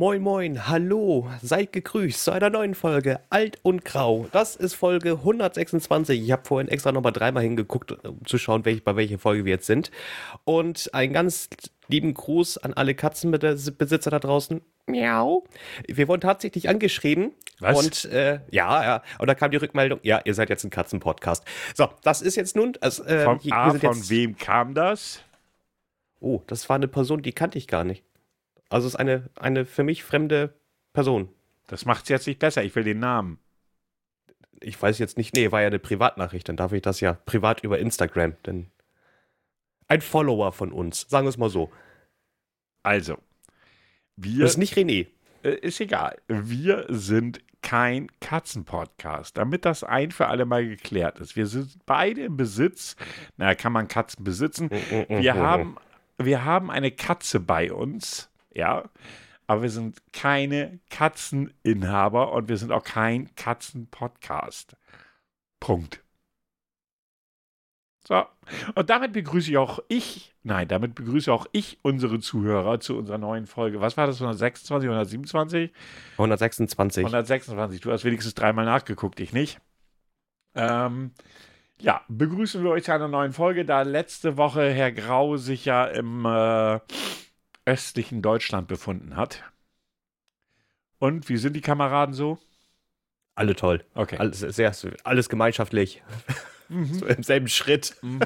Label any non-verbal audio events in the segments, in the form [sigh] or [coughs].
Moin Moin, hallo, seid gegrüßt zu einer neuen Folge Alt und Grau. Das ist Folge 126. Ich habe vorhin extra nochmal dreimal hingeguckt, um zu schauen, welch, bei welcher Folge wir jetzt sind. Und einen ganz lieben Gruß an alle Katzenbesitzer da draußen. Miau. Wir wurden tatsächlich angeschrieben. Was? Und äh, ja, ja. Und da kam die Rückmeldung, ja, ihr seid jetzt ein Katzenpodcast. So, das ist jetzt nun. Also, äh, Von, wir A, von wem kam das? Oh, das war eine Person, die kannte ich gar nicht. Also es ist eine, eine für mich fremde Person. Das macht es jetzt nicht besser. Ich will den Namen. Ich weiß jetzt nicht, nee, war ja eine Privatnachricht, dann darf ich das ja privat über Instagram, denn ein Follower von uns, sagen wir es mal so. Also, wir. Das ist nicht René. äh, ist egal. Wir sind kein Katzenpodcast. Damit das ein für alle Mal geklärt ist. Wir sind beide im Besitz. Na, kann man Katzen besitzen? Wir haben, wir haben eine Katze bei uns. Ja. Aber wir sind keine Katzeninhaber und wir sind auch kein Katzenpodcast. Punkt. So. Und damit begrüße ich auch ich, nein, damit begrüße auch ich unsere Zuhörer zu unserer neuen Folge. Was war das? 126, 127? 126. 126. Du hast wenigstens dreimal nachgeguckt, ich nicht. Ähm, ja, begrüßen wir euch zu einer neuen Folge, da letzte Woche Herr Grau sich ja im äh, östlichen Deutschland befunden hat. Und wie sind die Kameraden so? Alle toll. Okay. Alles, sehr, alles gemeinschaftlich. [laughs] So Im selben Schritt. Mhm.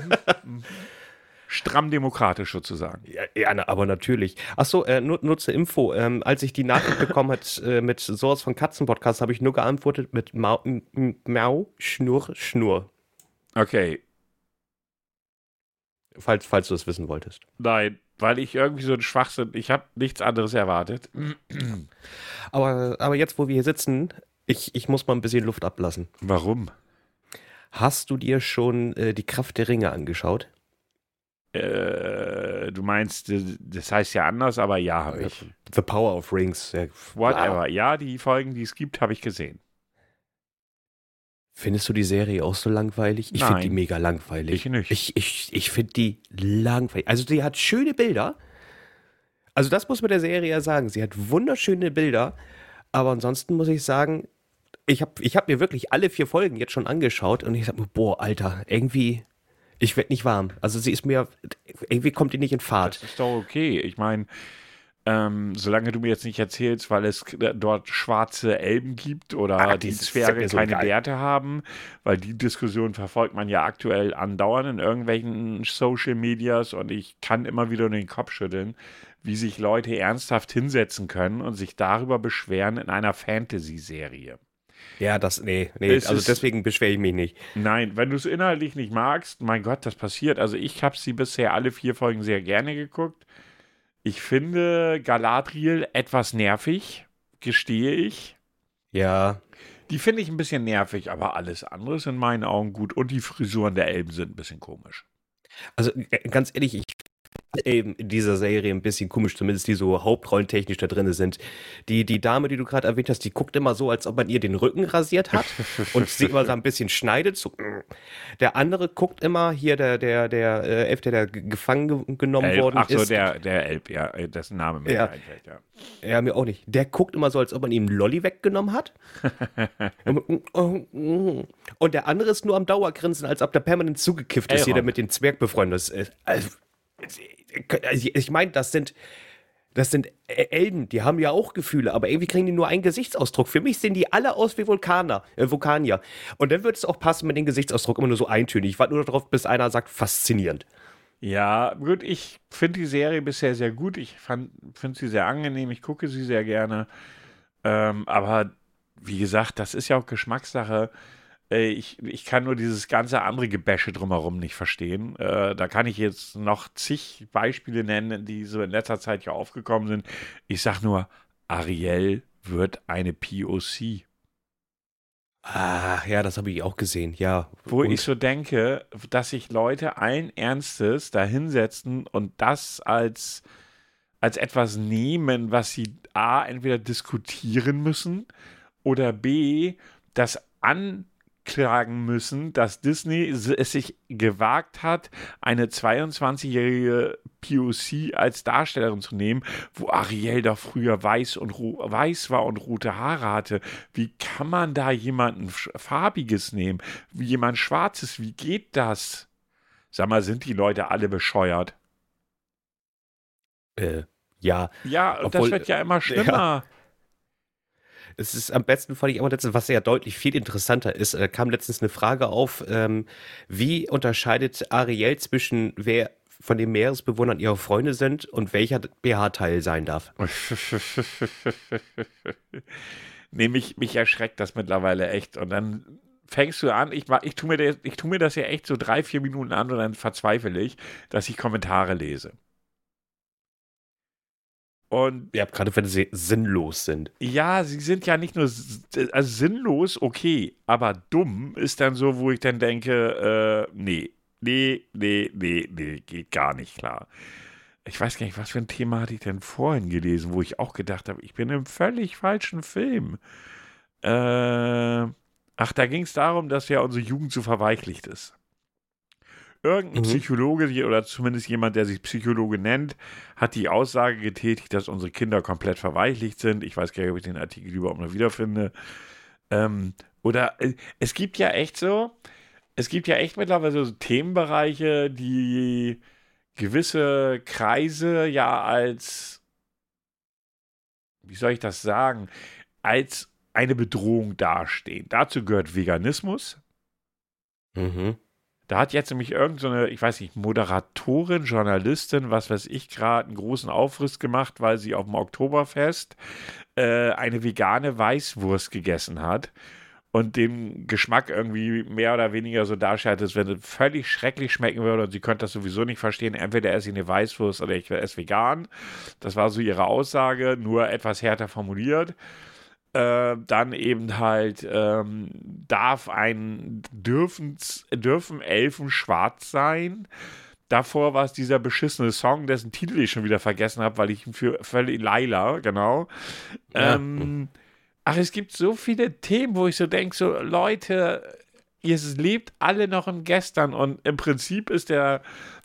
Mhm. Stramm demokratisch sozusagen. Ja, ja aber natürlich. Achso, äh, nur, nur zur Info. Ähm, als ich die Nachricht bekommen hat äh, mit sowas von Katzenpodcast, habe ich nur geantwortet mit Mau, Mau, Schnurr, Schnurr. Okay, Falls, falls du es wissen wolltest. nein, weil ich irgendwie so ein Schwachsinn, ich habe nichts anderes erwartet. [clears throat] Aber, aber jetzt, wo wir hier sitzen, ich, ich muss mal ein bisschen Luft ablassen. Warum? Hast du dir schon äh, die Kraft der Ringe angeschaut? Äh, du meinst, äh, das heißt ja anders, aber ja, habe ich. The Power of Rings. Ja, Whatever. Ja, die Folgen, die es gibt, habe ich gesehen. Findest du die Serie auch so langweilig? Ich finde die mega langweilig. Ich nicht. Ich, ich, ich finde die langweilig. Also die hat schöne Bilder. Also das muss man der Serie ja sagen. Sie hat wunderschöne Bilder. Aber ansonsten muss ich sagen, ich habe ich hab mir wirklich alle vier Folgen jetzt schon angeschaut und ich sag mir, boah, Alter, irgendwie, ich werde nicht warm. Also sie ist mir, irgendwie kommt die nicht in Fahrt. Das ist doch okay. Ich meine, ähm, solange du mir jetzt nicht erzählst, weil es dort schwarze Elben gibt oder Ah, die Zwerge so keine egal. Bärte haben, weil die Diskussion verfolgt man ja aktuell andauernd in irgendwelchen Social Medias und ich kann immer wieder nur den Kopf schütteln, wie sich Leute ernsthaft hinsetzen können und sich darüber beschweren in einer Fantasy-Serie. Ja, das, nee, nee, Es also ist- deswegen beschwere ich mich nicht. Nein, wenn du es inhaltlich nicht magst, mein Gott, das passiert. Also ich habe sie bisher alle vier Folgen sehr gerne geguckt. Ich finde Galadriel etwas nervig, gestehe ich. Ja, Die finde ich ein bisschen nervig, aber alles andere ist in meinen Augen gut. Und die Frisuren der Elben sind ein bisschen komisch. Also ganz ehrlich, ich eben in dieser Serie ein bisschen komisch, zumindest die so hauptrollentechnisch da drin sind. Die, die Dame, die du gerade erwähnt hast, die guckt immer so, als ob man ihr den Rücken rasiert hat [laughs] und sie immer so ein bisschen schneidet. So. Der andere guckt immer, hier der, der, der äh, Elf, der da ge- gefangen ge genommen Elb, worden ach so, ist. der, der Elb, ja, äh, dessen Name mir Ja. einfällt, ja. Ja, mir auch nicht. Der guckt immer so, als ob man ihm einen Lolli weggenommen hat. [laughs] Und der andere ist nur am Dauergrinsen, als ob der permanent zugekifft ist, Elrond. jeder mit dem Zwerg befreundet ist. Also ich meine, das sind, das sind Elben, die haben ja auch Gefühle, aber irgendwie kriegen die nur einen Gesichtsausdruck. Für mich sehen die alle aus wie Vulkaner, äh, Vulkanier. Und dann wird es auch passen mit dem Gesichtsausdruck immer nur so eintönig. Ich warte nur darauf, bis einer sagt, faszinierend. Ja, gut, ich finde die Serie bisher sehr gut. Ich finde sie sehr angenehm. Ich gucke sie sehr gerne. Ähm, aber wie gesagt, das ist ja auch Geschmackssache. Äh, ich, ich kann nur dieses ganze andere Gebäsche drumherum nicht verstehen. Äh, da kann ich jetzt noch zig Beispiele nennen, die so in letzter Zeit ja aufgekommen sind. Ich sag nur, Ariel wird eine POC. Ah, ja, das habe ich auch gesehen, ja. Wo Und- ich so denke, dass sich Leute allen Ernstes da hinsetzen und das als, als etwas nehmen, was sie A, entweder diskutieren müssen oder B, das klagen müssen, dass Disney es sich gewagt hat, eine 22-jährige POC als Darstellerin zu nehmen, wo Ariel doch früher weiß und weiß war und rote Haare hatte. Wie kann man da jemanden farbiges nehmen? Wie jemand schwarzes? Wie geht das? Sag mal, sind die Leute alle bescheuert? Äh, ja. Ja, Obwohl, das wird ja immer schlimmer. Ja. Es ist am besten fand ich aber letztens, was ja deutlich viel interessanter ist, da kam letztens eine Frage auf, ähm, wie unterscheidet Ariel zwischen wer von den Meeresbewohnern ihre Freunde sind und welcher BH-Teil sein darf? [laughs] nee, mich, mich erschreckt das mittlerweile echt. Und dann fängst du an, ich, ich, tue mir, ich tue mir das ja echt so drei, vier Minuten an und dann verzweifle ich, dass ich Kommentare lese. Und ja, gerade wenn sie sinnlos sind. Ja, sie sind ja nicht nur also sinnlos, okay, aber dumm ist dann so, wo ich dann denke, äh, nee, nee, nee, nee, nee, geht gar nicht klar. Ich weiß gar nicht, was für ein Thema hatte ich denn vorhin gelesen, wo ich auch gedacht habe, ich bin im völlig falschen Film. Äh, ach, da ging es darum, dass ja unsere Jugend so verweichlicht ist. Irgendein mhm. Psychologe oder zumindest jemand, der sich Psychologe nennt, hat die Aussage getätigt, dass unsere Kinder komplett verweichlicht sind. Ich weiß gar nicht, ob ich den Artikel überhaupt noch wiederfinde. Ähm, oder äh, es gibt ja echt so, es gibt ja echt mittlerweile so Themenbereiche, die gewisse Kreise ja als, wie soll ich das sagen, als eine Bedrohung dastehen. Dazu gehört Veganismus. Mhm. Da hat jetzt nämlich irgendeine, so ich weiß nicht, Moderatorin, Journalistin, was weiß ich, gerade einen großen Aufriss gemacht, weil sie auf dem Oktoberfest äh, eine vegane Weißwurst gegessen hat und den Geschmack irgendwie mehr oder weniger so darstellt, als wenn es völlig schrecklich schmecken würde und sie könnte das sowieso nicht verstehen. Entweder esse ich eine Weißwurst oder ich esse vegan. Das war so ihre Aussage, nur etwas härter formuliert äh, dann eben halt ähm, darf ein dürfen, dürfen Elfen schwarz sein. Davor war es dieser beschissene Song, dessen Titel ich schon wieder vergessen habe, weil ich ihn für völlig Laila, genau. Ja. Ähm, ach, es gibt so viele Themen, wo ich so denke, so Leute, ihr lebt alle noch im Gestern und im Prinzip ist der,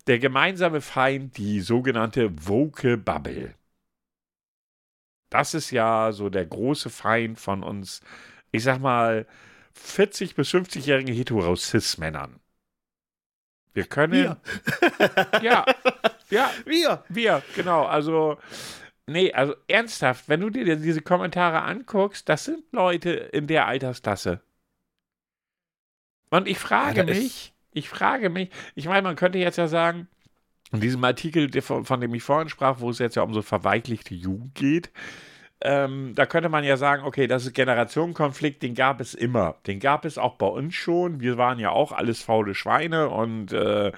der gemeinsame Feind die sogenannte Woke Bubble. Das ist ja so der große Feind von uns, ich sag mal, 40- bis 50-jährigen Hetero-Cis-Männern. Wir können. Wir. [laughs] ja, ja. Wir. Wir, genau. Also, nee, also ernsthaft, wenn du dir diese Kommentare anguckst, das sind Leute in der Altersklasse. Und ich frage ja, mich, ich frage mich, ich meine, man könnte jetzt ja sagen, in diesem Artikel, von, dem ich vorhin sprach, wo es jetzt ja um so verweichlichte Jugend geht, ähm, da könnte man ja sagen, okay, das ist Generationenkonflikt, den gab es immer. Den gab es auch bei uns schon. Wir waren ja auch alles faule Schweine und äh,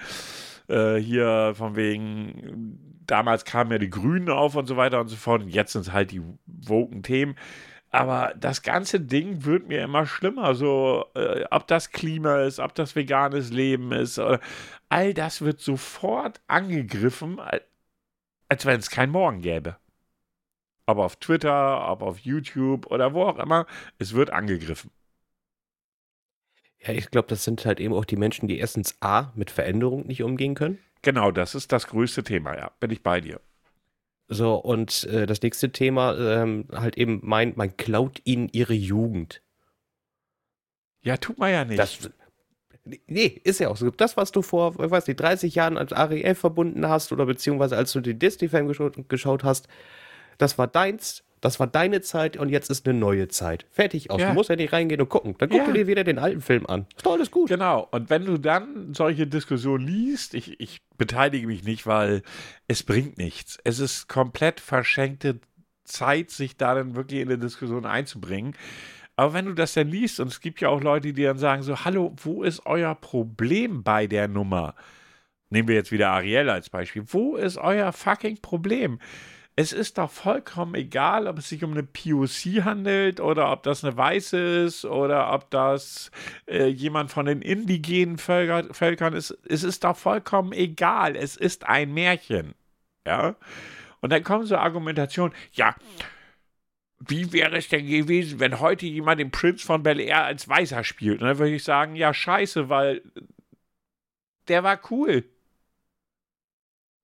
äh, hier von wegen, damals kamen ja die Grünen auf und so weiter und so fort. Und jetzt sind es halt die woken Themen. Aber das ganze Ding wird mir immer schlimmer. So, äh, ob das Klima ist, ob das veganes Leben ist, äh, all das wird sofort angegriffen, als wenn es kein Morgen gäbe. Ob auf Twitter, ob auf YouTube oder wo auch immer, es wird angegriffen. Ja, ich glaube, das sind halt eben auch die Menschen, die erstens A mit Veränderung nicht umgehen können. Genau, das ist das größte Thema, ja. Bin ich bei dir. So, und äh, das nächste Thema, ähm, halt eben meint, man klaut ihnen ihre Jugend. Ja, tut man ja nicht. Das, nee, ist ja auch so. Das, was du vor, weiß nicht, 30 Jahren als Ariel verbunden hast oder beziehungsweise als du den Disney-Film geschaut, geschaut hast, das war deins, das war deine Zeit und jetzt ist eine neue Zeit. Fertig aus. Ja. Du musst ja nicht reingehen und gucken. Dann guck ja. dir wieder den alten Film an. Ist doch alles gut. Genau. Und wenn du dann solche Diskussionen liest, ich, ich beteilige mich nicht, weil es bringt nichts. Es ist komplett verschenkte Zeit, sich da dann wirklich in eine Diskussion einzubringen. Aber wenn du das dann liest, und es gibt ja auch Leute, die dann sagen so, hallo, wo ist euer Problem bei der Nummer? Nehmen wir jetzt wieder Ariel als Beispiel. Wo ist euer fucking Problem? Es ist doch vollkommen egal, ob es sich um eine POC handelt oder ob das eine Weiße ist oder ob das äh, jemand von den indigenen Völker, Völkern ist. Es ist doch vollkommen egal. Es ist ein Märchen. Ja. Und dann kommen so Argumentationen, ja, wie wäre es denn gewesen, wenn heute jemand den Prinz von Bel Air als Weißer spielt? Und dann würde ich sagen, ja, scheiße, weil der war cool.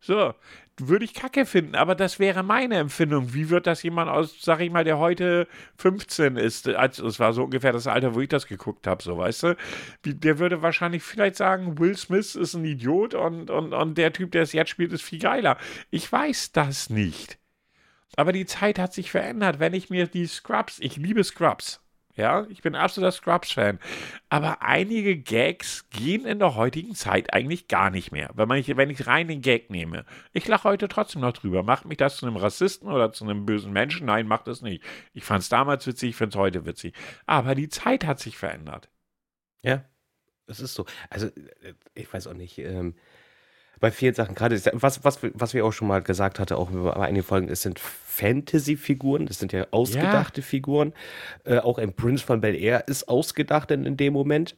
So, würde ich kacke finden, aber das wäre meine Empfindung. Wie wird das jemand aus, sag ich mal, der heute 15 ist, als es war so ungefähr das Alter, wo ich das geguckt habe, so weißt du? Der würde wahrscheinlich vielleicht sagen, Will Smith ist ein Idiot und, und, und der Typ, der es jetzt spielt, ist viel geiler. Ich weiß das nicht. Aber die Zeit hat sich verändert. Wenn ich mir die Scrubs, ich liebe Scrubs, ja, ich bin absoluter Scrubs-Fan. Aber einige Gags gehen in der heutigen Zeit eigentlich gar nicht mehr. Wenn, man, wenn ich rein den Gag nehme. Ich lache heute trotzdem noch drüber. Macht mich das zu einem Rassisten oder zu einem bösen Menschen? Nein, macht es nicht. Ich fand es damals witzig, ich finde es heute witzig. Aber die Zeit hat sich verändert. Ja, es ist so. Also, äh, ich weiß auch nicht. Ähm, bei vielen Sachen, gerade was, was, was wir auch schon mal gesagt hatten, auch bei einigen Folgen, es sind Fantasy-Figuren, das sind ja ausgedachte ja. Figuren. Äh, auch ein Prince von Bel Air ist ausgedacht in, in dem Moment.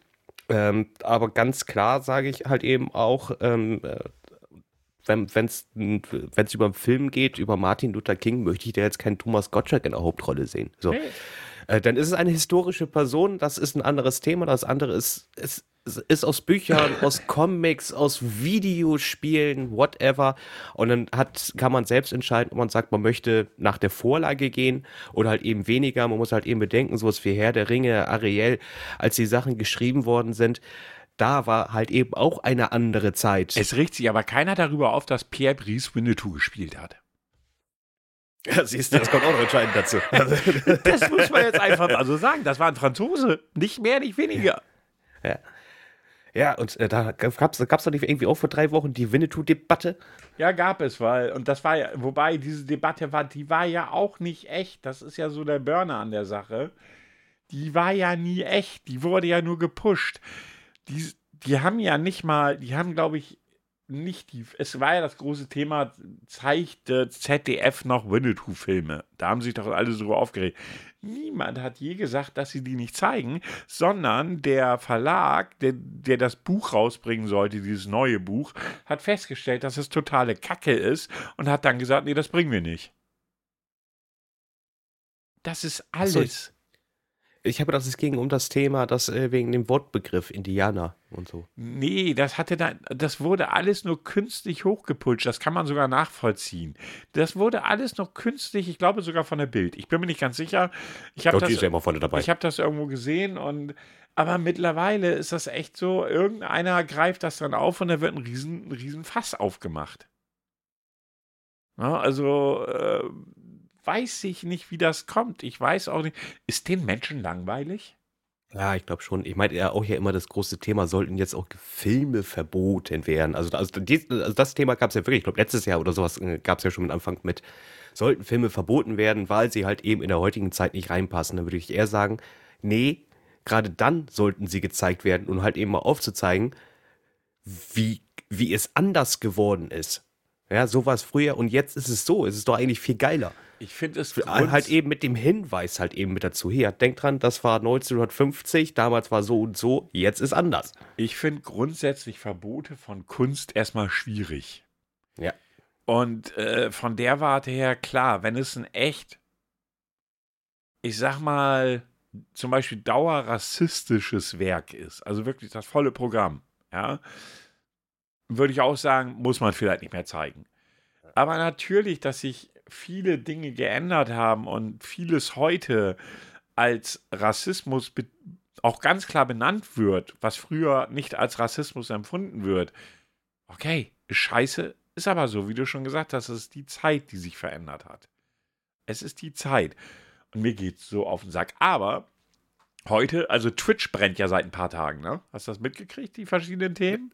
Ähm, aber ganz klar sage ich halt eben auch, ähm, äh, wenn es über einen Film geht, über Martin Luther King, möchte ich da jetzt keinen Thomas Gottschalk in der Hauptrolle sehen. So. Hey. Äh, dann ist es eine historische Person, das ist ein anderes Thema, das andere ist, ist ist aus Büchern, aus Comics, aus Videospielen, whatever. Und dann hat, kann man selbst entscheiden, ob man sagt, man möchte nach der Vorlage gehen oder halt eben weniger. Man muss halt eben bedenken, sowas wie Herr der Ringe, Ariel, als die Sachen geschrieben worden sind, da war halt eben auch eine andere Zeit. Es riecht sich aber keiner darüber auf, dass Pierre Brice Winnetou gespielt hat. Ja, siehst du, das kommt auch noch entscheidend dazu. das muss man jetzt einfach mal so sagen. Das war ein Franzose. Nicht mehr, nicht weniger. Ja. Ja, und äh, da gab es doch nicht irgendwie auch vor drei Wochen die Winnetou-Debatte? Ja, gab es, weil, und das war ja, wobei diese Debatte war, die war ja auch nicht echt. Das ist ja so der Burner an der Sache. Die war ja nie echt. Die wurde ja nur gepusht. Die, die haben ja nicht mal, die haben, glaube ich, nicht die. Es war ja das große Thema, zeigt ZDF noch Winnetou-Filme? Da haben sich doch alle so aufgeregt. Niemand hat je gesagt, dass sie die nicht zeigen, sondern der Verlag, der, der das Buch rausbringen sollte, dieses neue Buch, hat festgestellt, dass es totale Kacke ist und hat dann gesagt, nee, das bringen wir nicht. Das ist alles. Ich habe gedacht, es ging um das Thema, das äh, wegen dem Wortbegriff Indianer und so. Nee, das hatte da, das wurde alles nur künstlich hochgepulscht. Das kann man sogar nachvollziehen. Das wurde alles noch künstlich, ich glaube sogar von der Bild. Ich bin mir nicht ganz sicher. Ich habe das, ja Ich habe das irgendwo gesehen und aber mittlerweile ist das echt so, irgendeiner greift das dann auf und da wird ein riesen, riesen Fass aufgemacht. Ja, also äh, weiß ich nicht, wie das kommt. Ich weiß auch nicht. Ist den Menschen langweilig? Ja, ich glaube schon. Ich meine ja auch ja immer das große Thema, sollten jetzt auch Filme verboten werden. Also, also, die, also das Thema gab es ja wirklich, ich glaube letztes Jahr oder sowas äh, gab es ja schon mit Anfang mit, sollten Filme verboten werden, weil sie halt eben in der heutigen Zeit nicht reinpassen. Dann würde ich eher sagen, nee, gerade dann sollten sie gezeigt werden und halt eben mal aufzuzeigen, wie, wie es anders geworden ist. Ja, so war es früher und jetzt ist es so. Es ist doch eigentlich viel geiler. Ich finde es halt eben mit dem Hinweis halt eben mit dazu. Hier, denkt dran, das war 1950, damals war so und so, jetzt ist anders. Ich finde grundsätzlich Verbote von Kunst erstmal schwierig. Ja. Und äh, von der Warte her, klar, wenn es ein echt, ich sag mal, zum Beispiel dauerrassistisches Werk ist, also wirklich das volle Programm, ja, würde ich auch sagen, muss man vielleicht nicht mehr zeigen. Aber natürlich, dass sich viele Dinge geändert haben und vieles heute als Rassismus auch ganz klar benannt wird, was früher nicht als Rassismus empfunden wird. Okay, ist scheiße, ist aber so, wie du schon gesagt hast, es ist die Zeit, die sich verändert hat. Es ist die Zeit. Und mir geht es so auf den Sack. Aber heute, also Twitch brennt ja seit ein paar Tagen, ne? Hast du das mitgekriegt, die verschiedenen Themen?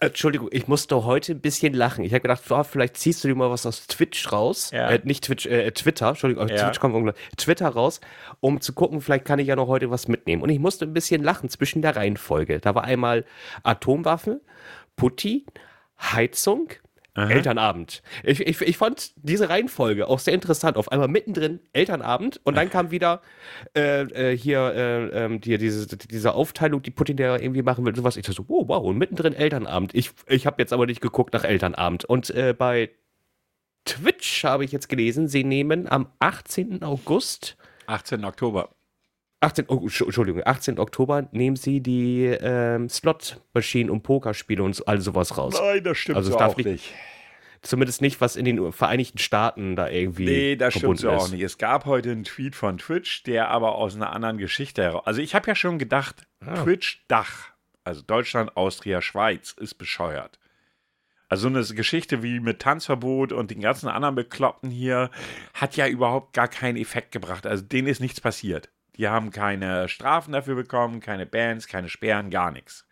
Entschuldigung, ich musste heute ein bisschen lachen. Ich habe gedacht, oh, vielleicht ziehst du dir mal was aus Twitch raus. Ja. Äh, nicht Twitch, äh, Twitter, Entschuldigung, ja. Twitch kommt irgendwann. Twitter raus, um zu gucken, vielleicht kann ich ja noch heute was mitnehmen. Und ich musste ein bisschen lachen zwischen der Reihenfolge. Da war einmal Atomwaffen, Putti, Heizung, Aha. Elternabend. Ich, ich, ich fand diese Reihenfolge auch sehr interessant. Auf einmal mittendrin Elternabend und dann kam wieder äh, äh, hier äh, ähm, die, diese, diese Aufteilung, die Putin der irgendwie machen will. Und sowas. Ich dachte so, oh, wow, und mittendrin Elternabend. Ich, ich habe jetzt aber nicht geguckt nach Elternabend. Und äh, bei Twitch habe ich jetzt gelesen, sie nehmen am 18. August 18. Oktober. 18, oh, Entschuldigung, 18. Oktober nehmen sie die ähm, Slot-Maschinen und Pokerspiele und all sowas raus. Nein, das stimmt Also so es darf auch nicht- nicht. Zumindest nicht, was in den Vereinigten Staaten da irgendwie. Nee, das stimmt so auch nicht. Es gab heute einen Tweet von Twitch, der aber aus einer anderen Geschichte heraus. Also ich habe ja schon gedacht, Ah. Twitch Dach, also Deutschland, Austria, Schweiz, ist bescheuert. Also so eine Geschichte wie mit Tanzverbot und den ganzen anderen Bekloppten hier hat ja überhaupt gar keinen Effekt gebracht. Also denen ist nichts passiert. Die haben keine Strafen dafür bekommen, keine Bands, keine Sperren, gar nichts.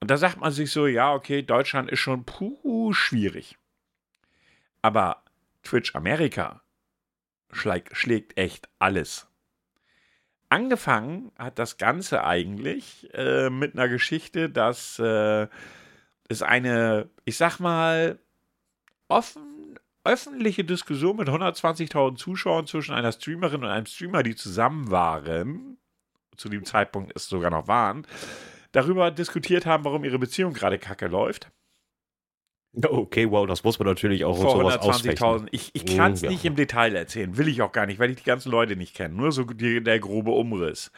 Und da sagt man sich so, ja, okay, Deutschland ist schon puh schwierig. Aber Twitch Amerika schlägt, echt alles. Angefangen hat das Ganze eigentlich äh, mit einer Geschichte, dass äh, es eine, ich sag mal, offen, öffentliche Diskussion mit 120.000 Zuschauern zwischen einer Streamerin und einem Streamer, die zusammen waren, zu dem Zeitpunkt es sogar noch waren, darüber diskutiert haben, warum ihre Beziehung gerade kacke läuft. Okay, wow, das muss man natürlich auch Vor sowas ausrechnen. 120.000. Ich, ich kann es Mm, ja. nicht im Detail erzählen, will ich auch gar nicht, weil ich die ganzen Leute nicht kenne. Nur so die, der grobe Umriss.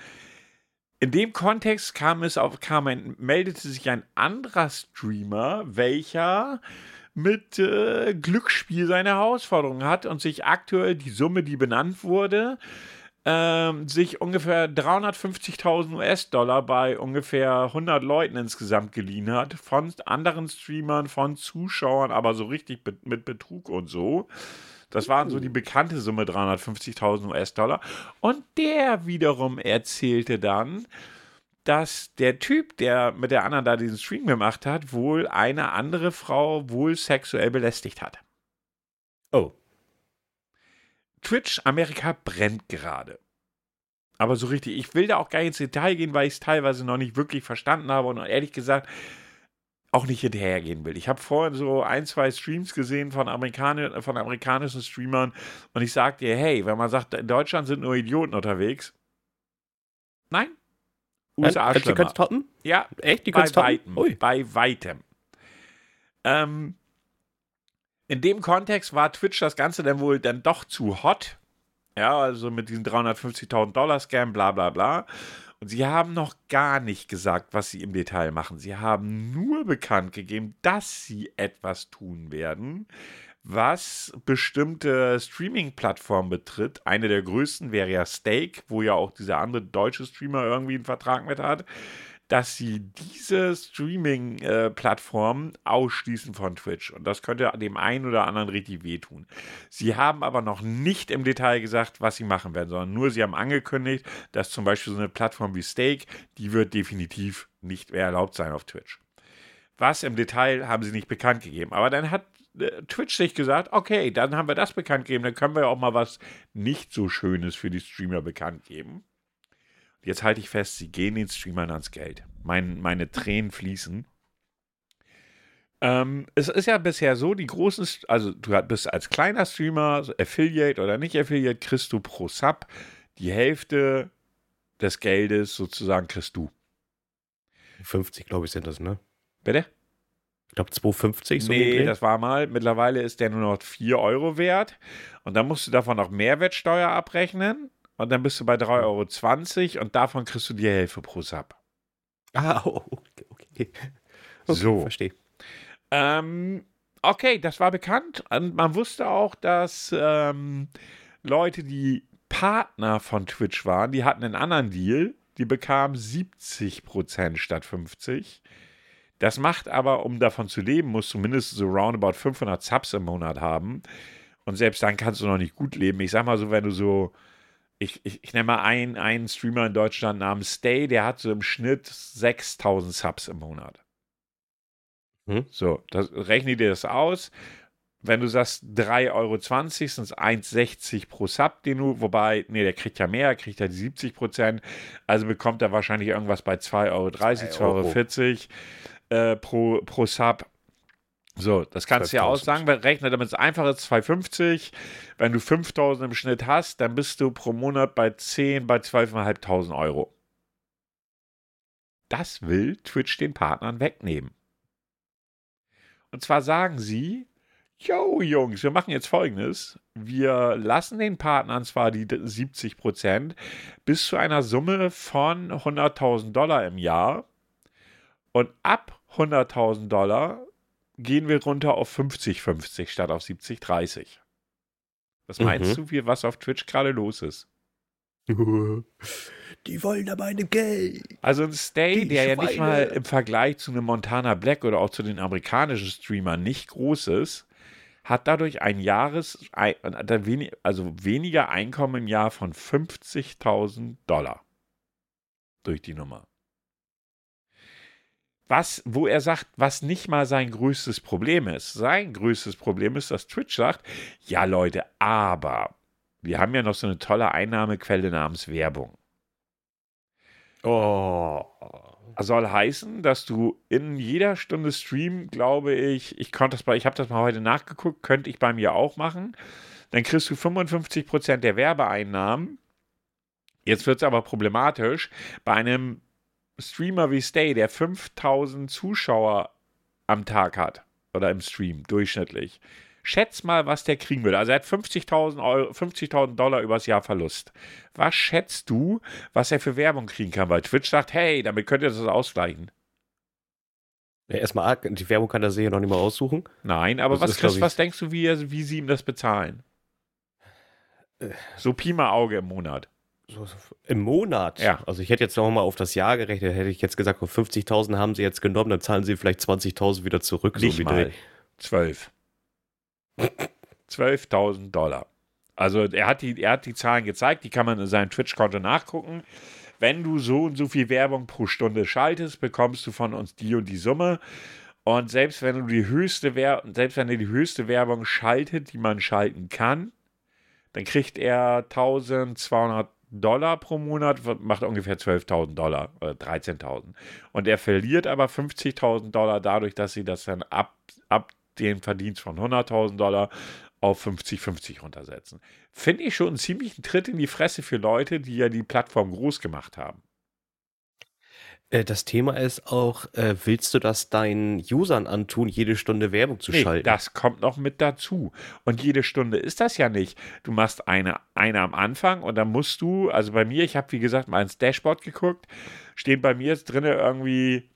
In dem Kontext kam es auf, kam ein, meldete sich ein anderer Streamer, welcher mit äh, Glücksspiel seine Herausforderung hat und sich aktuell die Summe, die benannt wurde, ähm, sich ungefähr 350.000 US-Dollar bei ungefähr 100 Leuten insgesamt geliehen hat, von anderen Streamern, von Zuschauern, aber so richtig be mit Betrug und so. Das waren so die bekannte Summe 350.000 US-Dollar. Und der wiederum erzählte dann, dass der Typ, der mit der anderen da diesen Stream gemacht hat, wohl eine andere Frau wohl sexuell belästigt hat. Oh. Twitch Amerika brennt gerade. Aber so richtig, ich will da auch gar nicht ins Detail gehen, weil ich es teilweise noch nicht wirklich verstanden habe und ehrlich gesagt auch nicht hinterhergehen will. Ich habe vorhin so ein, zwei Streams gesehen von, Amerikani von amerikanischen Streamern und ich sag dir, hey, wenn man sagt, in Deutschland sind nur Idioten unterwegs. Nein. USA Nein, die schlimmer. können toppen? Ja, Echt? Die bei können toppen? weitem. Ui. Bei weitem. Ähm, in dem Kontext war Twitch das Ganze dann wohl dann doch zu hot. Ja, also mit diesen 350.000 Dollar Scam, bla bla bla. Und sie haben noch gar nicht gesagt, was sie im Detail machen. Sie haben nur bekannt gegeben, dass sie etwas tun werden, was bestimmte Streaming-Plattformen betritt. Eine der größten wäre ja Stake, wo ja auch dieser andere deutsche Streamer irgendwie einen Vertrag mit hat dass sie diese Streaming-Plattformen ausschließen von Twitch. Und das könnte dem einen oder anderen richtig wehtun. Sie haben aber noch nicht im Detail gesagt, was sie machen werden, sondern nur sie haben angekündigt, dass zum Beispiel so eine Plattform wie Stake, die wird definitiv nicht mehr erlaubt sein auf Twitch. Was im Detail haben sie nicht bekannt gegeben. Aber dann hat äh, Twitch sich gesagt, okay, dann haben wir das bekannt gegeben, dann können wir ja auch mal was nicht so Schönes für die Streamer bekannt geben. Jetzt halte ich fest, sie gehen den Streamern ans Geld. Mein, meine Tränen fließen. Ähm, es ist ja bisher so, die großen, also du bist als kleiner Streamer, Affiliate oder nicht Affiliate, kriegst du pro Sub die Hälfte des Geldes sozusagen kriegst du. 50, glaube ich, sind das, ne? Bitte? Ich glaube 2,50 so nee, das war mal. Mittlerweile ist der nur noch 4 Euro wert. Und dann musst du davon noch Mehrwertsteuer abrechnen. Und dann bist du bei 3,20 Euro und davon kriegst du die Hälfte pro Sub. Ah, [laughs] oh, okay, okay. okay So. Verstehe. Ähm, okay, das war bekannt. Und man wusste auch, dass ähm, Leute, die Partner von Twitch waren, die hatten einen anderen Deal. Die bekamen 70% statt 50%. Das macht aber, um davon zu leben, musst du mindestens so roundabout 500 Subs im Monat haben. Und selbst dann kannst du noch nicht gut leben. Ich sag mal so, wenn du so, ich, ich, ich nenne mal einen, einen Streamer in Deutschland namens Stay, der hat so im Schnitt 6000 Subs im Monat. Hm. So, das, rechne dir das aus. Wenn du sagst 3,20 Euro, sind es 1,60 pro Sub, den du, wobei, nee, der kriegt ja mehr, kriegt ja die 70 Prozent. Also bekommt er wahrscheinlich irgendwas bei 2,30 Euro, 2,40 Euro äh, pro, pro Sub. So, das kannst du ja 12.000. aussagen. Rechne damit es einfach ist 2,50. Wenn du 5.000 im Schnitt hast, dann bist du pro Monat bei 10, bei 12.500 Euro. Das will Twitch den Partnern wegnehmen. Und zwar sagen sie, yo Jungs, wir machen jetzt folgendes. Wir lassen den Partnern zwar die 70 Prozent bis zu einer Summe von 100.000 Dollar im Jahr und ab 100.000 Dollar gehen wir runter auf 50-50 statt auf 70-30. Was meinst Mhm. du, wie, was auf Twitch gerade los ist? [laughs] Die wollen aber meine Geld. Also ein Stay, Die der ja nicht Schweine. mal im Vergleich zu einem Montana Black oder auch zu den amerikanischen Streamern nicht groß ist, hat dadurch ein Jahres, also weniger Einkommen im Jahr von 50.000 Dollar durch die Nummer. Was, wo er sagt, was nicht mal sein größtes Problem ist. Sein größtes Problem ist, dass Twitch sagt, ja Leute, aber wir haben ja noch so eine tolle Einnahmequelle namens Werbung. Oh. soll heißen, dass du in jeder Stunde Stream, glaube ich, ich konnte das bei, ich habe das mal heute nachgeguckt, könnte ich bei mir auch machen. Dann kriegst du 55% der Werbeeinnahmen. Jetzt wird es aber problematisch. Bei einem Streamer wie Stay, der 5000 Zuschauer am Tag hat oder im Stream durchschnittlich. Schätz mal, was der kriegen würde. Also er hat 50.000 Euro- 50.000 Dollar übers Jahr Verlust. Was schätzt du, was er für Werbung kriegen kann? Weil Twitch sagt, hey, damit könnt ihr das ausgleichen. Ja, erstmal, die Werbung kann er sich ja noch nicht mal aussuchen. Nein, aber Das was, ich- was denkst du, wie, wie sie ihm das bezahlen? Äh. So Pi mal Auge im Monat. So, so, Im Monat? Ja. Also ich hätte jetzt noch mal auf das Jahr gerechnet, hätte ich jetzt gesagt, 50.000 haben sie jetzt genommen, dann zahlen sie vielleicht 20.000 wieder zurück. Nicht so wie mal. der- 12. 12.000 Dollar. Also er hat, die, er hat die Zahlen gezeigt, die kann man in seinem Twitch-Konto nachgucken. Wenn du so und so viel Werbung pro Stunde schaltest, bekommst du von uns die und die Summe. Und selbst wenn du die höchste Wer selbst wenn er die höchste Werbung schaltet, die man schalten kann, dann kriegt er 1200 Dollar pro Monat, macht ungefähr 12.000 Dollar oder 13.000. Und er verliert aber 50.000 Dollar dadurch, dass sie das dann ab, ab dem Verdienst von 100.000 Dollar auf 50-50 runtersetzen. Finde ich schon einen ziemlichen Tritt in die Fresse für Leute, die ja die Plattform groß gemacht haben. Äh, Das Thema ist auch, äh, willst du das deinen Usern antun, jede Stunde Werbung zu Nee, schalten? das kommt noch mit dazu. Und jede Stunde ist das ja nicht. Du machst eine, eine am Anfang und dann musst du, also bei mir, ich habe wie gesagt mal ins Dashboard geguckt, steht bei mir jetzt drin irgendwie,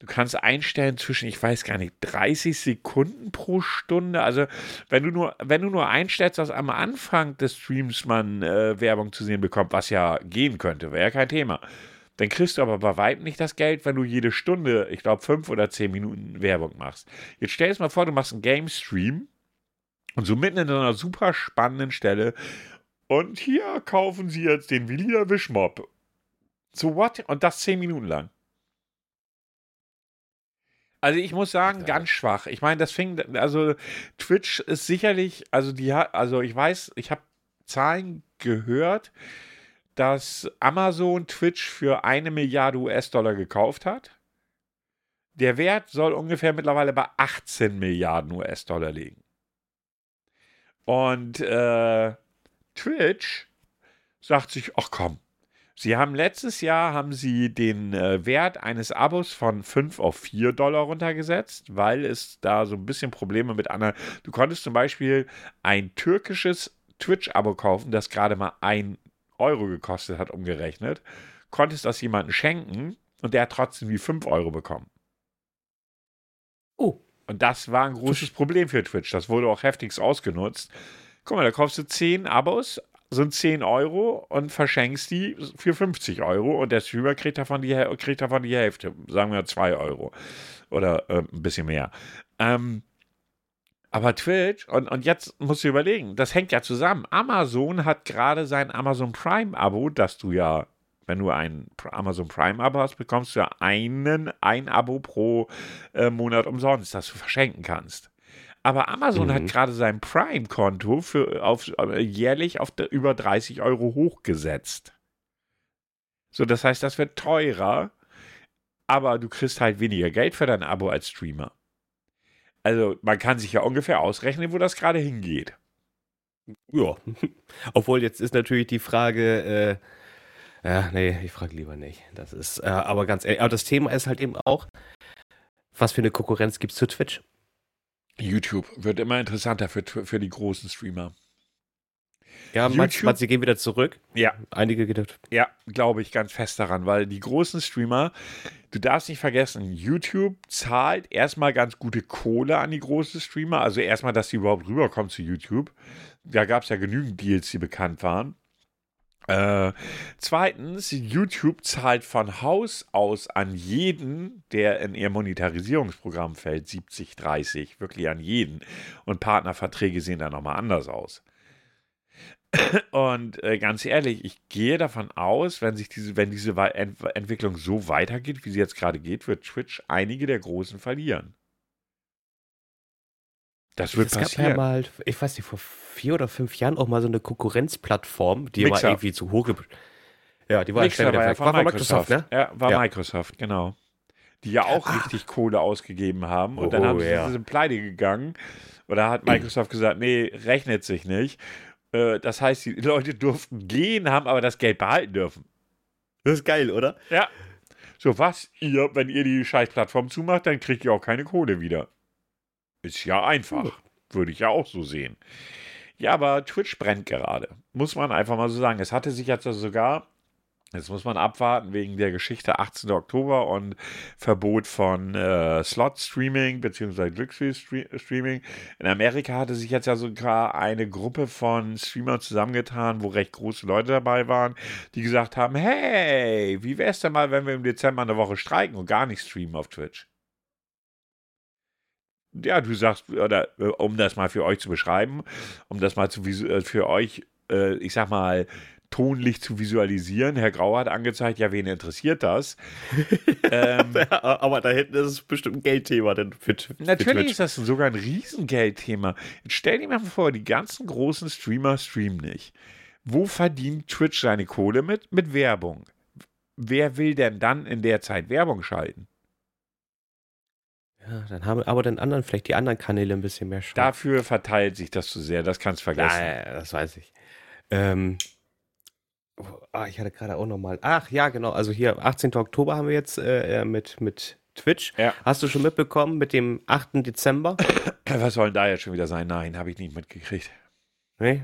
du kannst einstellen zwischen, ich weiß gar nicht, 30 Sekunden pro Stunde. Also wenn du nur, wenn du nur einstellst, dass am Anfang des Streams man äh, Werbung zu sehen bekommt, was ja gehen könnte, wäre ja kein Thema. Dann kriegst du aber bei weitem nicht das Geld, wenn du jede Stunde, ich glaube, fünf oder zehn Minuten Werbung machst. Jetzt stell dir mal vor, du machst einen Game-Stream und so mitten in einer super spannenden Stelle und hier kaufen sie jetzt den Willier Wischmob. So what? Und das zehn Minuten lang. Also ich muss sagen, ganz schwach. Ich meine, das fing, also Twitch ist sicherlich, also die hat, also ich weiß, ich habe Zahlen gehört, dass Amazon Twitch für eine Milliarde US-Dollar gekauft hat. Der Wert soll ungefähr mittlerweile bei 18 Milliarden US-Dollar liegen. Und äh, Twitch sagt sich, ach komm, sie haben letztes Jahr haben sie den äh, Wert eines Abos von 5 auf 4 Dollar runtergesetzt, weil es da so ein bisschen Probleme mit anderen. Du konntest zum Beispiel ein türkisches Twitch-Abo kaufen, das gerade mal 1 Euro gekostet hat, umgerechnet. Konntest das jemandem schenken und der hat trotzdem wie 5 Euro bekommen. Oh. Und das war ein großes Problem für Twitch. Das wurde auch heftigst ausgenutzt. Guck mal, da kaufst du 10 Abos, sind 10 Euro und verschenkst die für 50 Euro und der Streamer kriegt davon die, kriegt davon die Hälfte, sagen wir 2 Euro oder äh, ein bisschen mehr. Ähm, aber Twitch, und, und jetzt musst du überlegen, das hängt ja zusammen. Amazon hat gerade sein Amazon Prime-Abo, das du ja, wenn du ein Amazon Prime-Abo hast, bekommst du ja einen, ein Abo pro äh, Monat umsonst, das du verschenken kannst. Aber Amazon Mhm. hat gerade sein Prime-Konto für auf, äh, jährlich auf über 30 Euro hochgesetzt. So, das heißt, das wird teurer, aber du kriegst halt weniger Geld für dein Abo als Streamer. Also, man kann sich ja ungefähr ausrechnen, wo das gerade hingeht. Ja. [laughs] Obwohl, jetzt ist natürlich die Frage, äh, ja, nee, ich frage lieber nicht. Das ist, äh, aber ganz ehrlich, aber das Thema ist halt eben auch, was für eine Konkurrenz gibt es zu Twitch? YouTube wird immer interessanter für, für die großen Streamer. Ja, meinst, sie gehen wieder zurück? Ja, Einige gedacht. Ja, glaube ich ganz fest daran, weil die großen Streamer, du darfst nicht vergessen, YouTube zahlt erstmal ganz gute Kohle an die großen Streamer, also erstmal, dass die überhaupt rüberkommen zu YouTube. Da gab es ja genügend Deals, die bekannt waren. Äh, zweitens, YouTube zahlt von Haus aus an jeden, der in ihr Monetarisierungsprogramm fällt, 70, 30, wirklich an jeden. Und Partnerverträge sehen da nochmal anders aus. Und äh, ganz ehrlich, ich gehe davon aus, wenn sich diese, wenn diese Ent Entwicklung so weitergeht, wie sie jetzt gerade geht, wird Twitch einige der Großen verlieren. Das wird Es gab ja passieren. mal, ich weiß nicht, vor vier oder fünf Jahren auch mal so eine Konkurrenzplattform, die Mixer. war irgendwie zu hoch. Ja, die war Mixer war ja War von Microsoft, ne? Ja, war Ja. Microsoft, genau. Die ja auch richtig Kohle ausgegeben haben. Und dann Oh, haben sie ja. sind pleite gegangen. Oder hat [clears throat] Microsoft gesagt, nee, rechnet sich nicht. Äh, Das heißt, die [laughs] Leute durften gehen, haben aber das Geld behalten dürfen. Das ist geil, oder? Ja. So, was? Ihr, wenn ihr die Scheiß-Plattform zumacht, dann kriegt ihr auch keine Kohle wieder. Ist ja einfach. Würde ich ja auch so sehen. Ja, aber Twitch brennt gerade. Muss man einfach mal so sagen. Es hatte sich jetzt also sogar, jetzt muss man abwarten wegen der Geschichte 18. Oktober und Verbot von äh, Slot-Streaming bzw. Glücksspiel-Streaming. In Amerika hatte sich jetzt ja sogar eine Gruppe von Streamern zusammengetan, wo recht große Leute dabei waren, die gesagt haben, hey, wie wäre es denn mal, wenn wir im Dezember eine Woche streiken und gar nicht streamen auf Twitch? Ja, du sagst, oder äh, um das mal für euch zu beschreiben, um das mal zu äh, für euch, äh, ich sag mal, tonlich zu visualisieren. Herr Grauer hat angezeigt, ja, wen interessiert das? [laughs] ähm, Ja, aber da hinten ist es bestimmt ein Geldthema denn für, für Natürlich Twitch. ist das sogar ein Riesengeldthema. Jetzt stell dir mal vor, die ganzen großen Streamer streamen nicht. Wo verdient Twitch seine Kohle mit? Mit Werbung. Wer will denn dann in der Zeit Werbung schalten? Ja, dann haben aber den anderen, vielleicht die anderen Kanäle ein bisschen mehr Spaß. Dafür verteilt sich das zu sehr, das kannst du vergessen. Ja, das weiß ich. Ähm, oh, ah, ich hatte gerade auch noch mal. Ach ja, genau. Also hier 18. Oktober haben wir jetzt äh, äh, mit mit Twitch. Ja. Hast du schon mitbekommen mit dem 8. Dezember? [coughs] Was soll denn da jetzt schon wieder sein? Nein, habe ich nicht mitgekriegt. nee?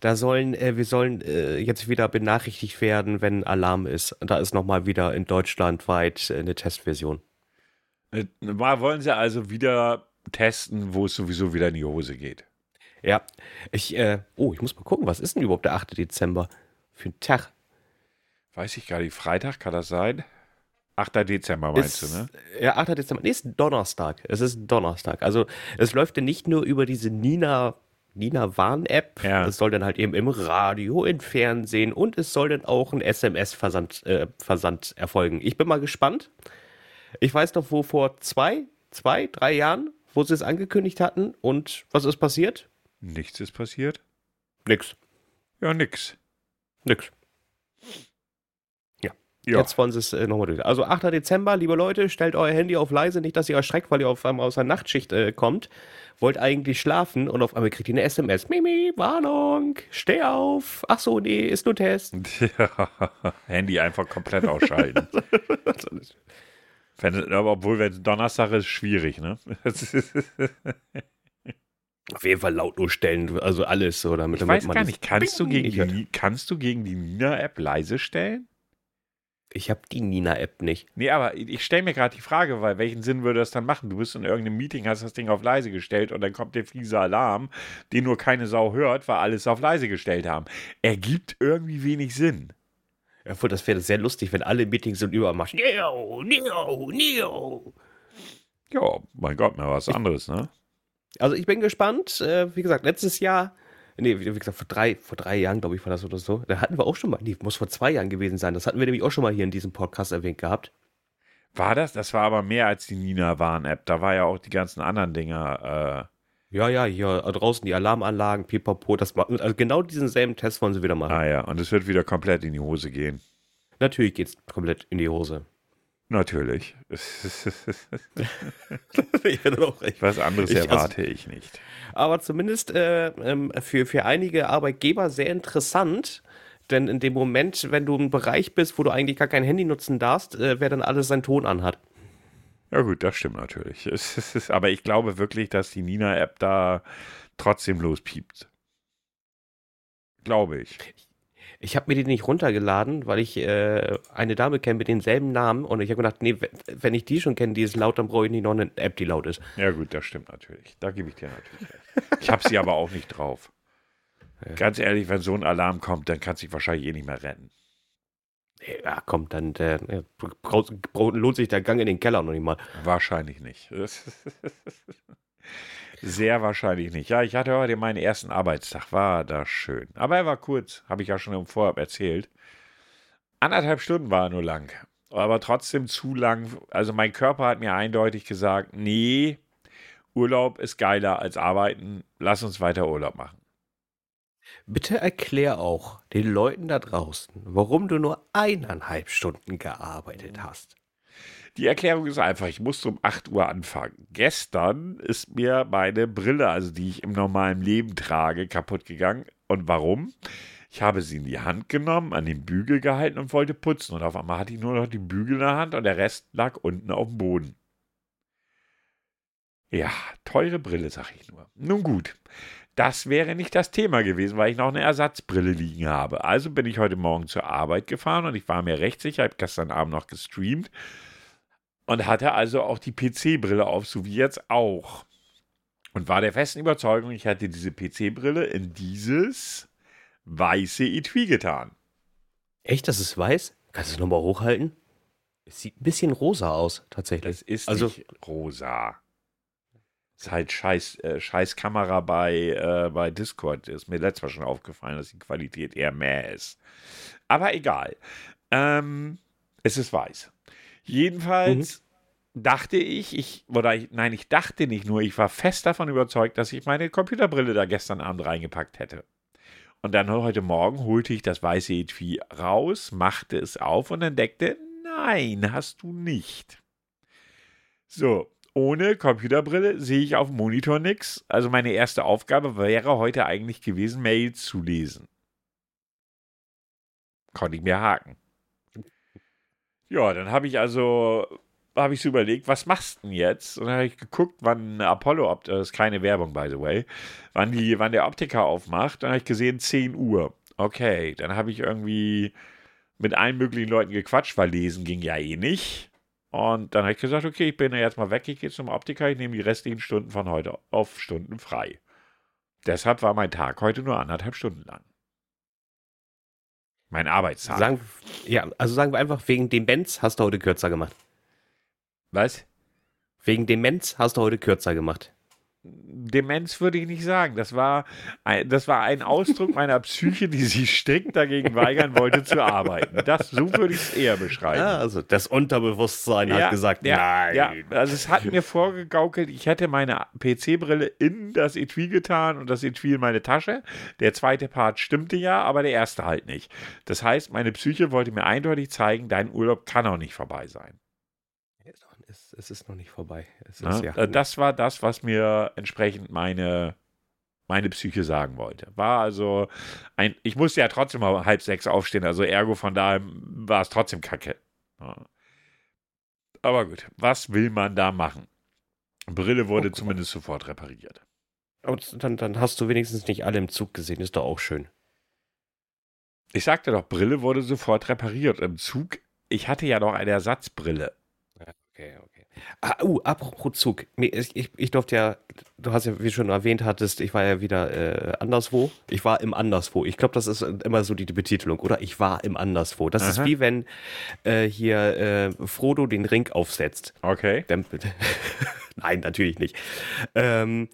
Da sollen äh, wir sollen äh, jetzt wieder benachrichtigt werden, wenn Alarm ist. Da ist noch mal wieder in Deutschland weit äh, eine Testversion. Äh, Mal wollen sie also wieder testen, wo es sowieso wieder in die Hose geht. Ja, ich äh, oh, ich muss mal gucken, was ist denn überhaupt der 8. Dezember für ein Tag? Weiß ich gar nicht. Freitag kann das sein? 8. Dezember meinst ist, du, ne? Ja, 8. Dezember. Nee, ist Donnerstag. Es ist Donnerstag. Also es läuft ja nicht nur über diese Nina, Nina Warn-App. Ja. Es soll dann halt eben im Radio, im Fernsehen und es soll dann auch ein SMS-Versand äh, Versand erfolgen. Ich bin mal gespannt. Ich weiß noch, wo vor zwei, zwei, drei Jahren, wo sie es angekündigt hatten und was ist passiert? Nichts ist passiert? Nix. Ja, nix. Nix. Ja. Jetzt wollen sie es äh, nochmal durch. Also 8. Dezember, liebe Leute, stellt euer Handy auf leise, nicht, dass ihr erschreckt, weil ihr auf einmal aus der Nachtschicht äh, kommt. Wollt eigentlich schlafen und auf einmal kriegt ihr eine SMS. Mimi, Warnung, steh auf. Ach so, nee, ist nur Test. [laughs] Handy einfach komplett ausschalten. [laughs] Wenn, aber obwohl, wenn es Donnerstag ist, schwierig, ne? [laughs] Auf jeden Fall lautlos stellen, also alles so, damit, ich damit weiß man gar nicht, kannst du, gegen nicht die, kannst du gegen die Nina-App leise stellen? Ich habe die Nina-App nicht. Nee, aber ich stelle mir gerade die Frage, weil welchen Sinn würde das dann machen? Du bist in irgendeinem Meeting, hast das Ding auf leise gestellt und dann kommt der fiese Alarm, den nur keine Sau hört, weil alles auf leise gestellt haben. Ergibt irgendwie wenig Sinn. Ja, voll, das wäre sehr lustig, wenn alle Meetings sind übermachen. Neo, Neo, Neo. Ja, mein Gott, mal was anderes, ne? Also ich bin gespannt. Äh, wie gesagt, letztes Jahr, nee, wie gesagt, vor drei, vor drei Jahren, glaube ich, war das oder so. Da hatten wir auch schon mal, nee, muss vor zwei Jahren gewesen sein. Das hatten wir nämlich auch schon mal hier in diesem Podcast erwähnt gehabt. War das? Das war aber mehr als die Nina-Warn-App. Da war ja auch die ganzen anderen Dinger. Ja, ja, hier draußen die Alarmanlagen, pipapo, das ma- also genau diesen selben Test wollen sie wieder Äh, machen. ah ja, und es wird wieder komplett in die Hose gehen. Natürlich geht's komplett in die Hose. Natürlich. [laughs] Was anderes Ich- also- erwarte ich nicht. Aber zumindest äh, ähm, für, für einige Arbeitgeber sehr interessant. Denn in dem Moment, wenn du im Bereich bist, wo du eigentlich gar kein Handy nutzen darfst, äh, wer dann alles seinen Ton anhat. Ja gut, das stimmt natürlich. Es ist, aber ich glaube wirklich, dass die Nina-App da trotzdem lospiept. Glaube ich. Ich habe mir die nicht runtergeladen, weil ich äh, eine Dame kenne mit denselben Namen und ich habe gedacht, nee, wenn ich die schon kenne, die ist laut, dann brauche ich nicht noch eine App, die laut ist. Ja gut, das stimmt natürlich. Da gebe ich dir natürlich recht. Ich habe sie aber auch nicht drauf. Ja. Ganz ehrlich, wenn so ein Alarm kommt, dann kann sich wahrscheinlich eh nicht mehr retten. Ja, kommt dann, äh, lohnt sich der Gang in den Keller noch nicht mal. Wahrscheinlich nicht. [laughs] Sehr wahrscheinlich nicht. Ja, ich hatte heute meinen ersten Arbeitstag. War das schön. Aber er war kurz, habe ich ja schon im Vorab erzählt. Anderthalb Stunden war er nur lang. Aber trotzdem zu lang. Also mein Körper hat mir eindeutig gesagt, nee, Urlaub ist geiler als arbeiten. Lass uns weiter Urlaub machen. Bitte erklär auch den Leuten da draußen, warum du nur eineinhalb Stunden gearbeitet hast. Die Erklärung ist einfach, ich musste um 8 Uhr anfangen. Gestern ist mir meine Brille, also die ich im normalen Leben trage, kaputt gegangen. Und warum? Ich habe sie in die Hand genommen, an den Bügel gehalten und wollte putzen. Und auf einmal hatte ich nur noch die Bügel in der Hand und der Rest lag unten auf dem Boden. Ja, teure Brille, sag ich nur. Nun gut, das wäre nicht das Thema gewesen, weil ich noch eine Ersatzbrille liegen habe. Also bin ich heute Morgen zur Arbeit gefahren und ich war mir recht sicher, ich habe gestern Abend noch gestreamt und hatte also auch die PC-Brille auf, so wie jetzt auch. Und war der festen Überzeugung, ich hatte diese PC-Brille in dieses weiße Etui getan. Echt, das ist weiß? Kannst du es nochmal hochhalten? Es sieht ein bisschen rosa aus, tatsächlich. Es ist also, nicht rosa. Es ist halt scheiß, äh, scheiß Kamera bei, äh, bei Discord. Ist mir letztes Mal schon aufgefallen, dass die Qualität eher mehr ist. Aber egal. Ähm, es ist weiß. Jedenfalls mhm. dachte ich, ich, oder ich, nein, ich dachte nicht nur, ich war fest davon überzeugt, dass ich meine Computerbrille da gestern Abend reingepackt hätte. Und dann heute Morgen holte ich das weiße Etui raus, machte es auf und entdeckte, nein, hast du nicht. So, ohne Computerbrille sehe ich auf dem Monitor nichts. Also meine erste Aufgabe wäre heute eigentlich gewesen, Mails zu lesen. Konnte ich mir haken. Ja, dann habe ich also habe ich so überlegt, was machst du denn jetzt? Und dann habe ich geguckt, wann Apollo, das ist keine Werbung, by the way, wann, die, wann der Optiker aufmacht. Dann habe ich gesehen, 10 Uhr. Okay, dann habe ich irgendwie mit allen möglichen Leuten gequatscht, weil lesen ging ja eh nicht. Und dann habe ich gesagt, okay, ich bin ja jetzt mal weg, ich gehe zum Optiker, ich nehme die restlichen Stunden von heute auf Stunden frei. Deshalb war mein Tag heute nur anderthalb Stunden lang. Mein Arbeitstag. Sagen, ja, also sagen wir einfach, wegen Demenz hast du heute kürzer gemacht. Was? Wegen Demenz hast du heute kürzer gemacht. Demenz würde ich nicht sagen. Das war ein, das war ein Ausdruck meiner Psyche, die sich strikt dagegen weigern wollte zu arbeiten. Das, so würde ich es eher beschreiben. Ja, also das Unterbewusstsein ja, hat gesagt, ja, nein. Ja, also es hat mir vorgegaukelt, ich hätte meine PC-Brille in das Etui getan und das Etui in meine Tasche. Der zweite Part stimmte ja, aber der erste halt nicht. Das heißt, meine Psyche wollte mir eindeutig zeigen, dein Urlaub kann auch nicht vorbei sein es, ist noch nicht vorbei. Ist, ja. Äh, das war das, was mir entsprechend meine, meine Psyche sagen wollte. War also ein, ich musste ja trotzdem mal halb sechs aufstehen, also ergo von daher war es trotzdem kacke. Aber gut, was will man da machen? Brille wurde oh, zumindest sofort repariert. Und dann, dann hast du wenigstens nicht alle im Zug gesehen, ist doch auch schön. Ich sagte doch, Brille wurde sofort repariert. Im Zug, ich hatte ja noch eine Ersatzbrille okay, okay. Ah, uh, apropos Zug. Ich, ich, ich durfte ja, du hast ja, wie du schon erwähnt hattest, ich war ja wieder äh, anderswo. Ich war im Anderswo. Ich glaube, das ist immer so die, die, Betitelung, oder? Ich war im Anderswo. Das Aha. ist wie wenn äh, hier äh, Frodo den Ring aufsetzt. Okay. Dann, [laughs] Nein, natürlich nicht. Ähm,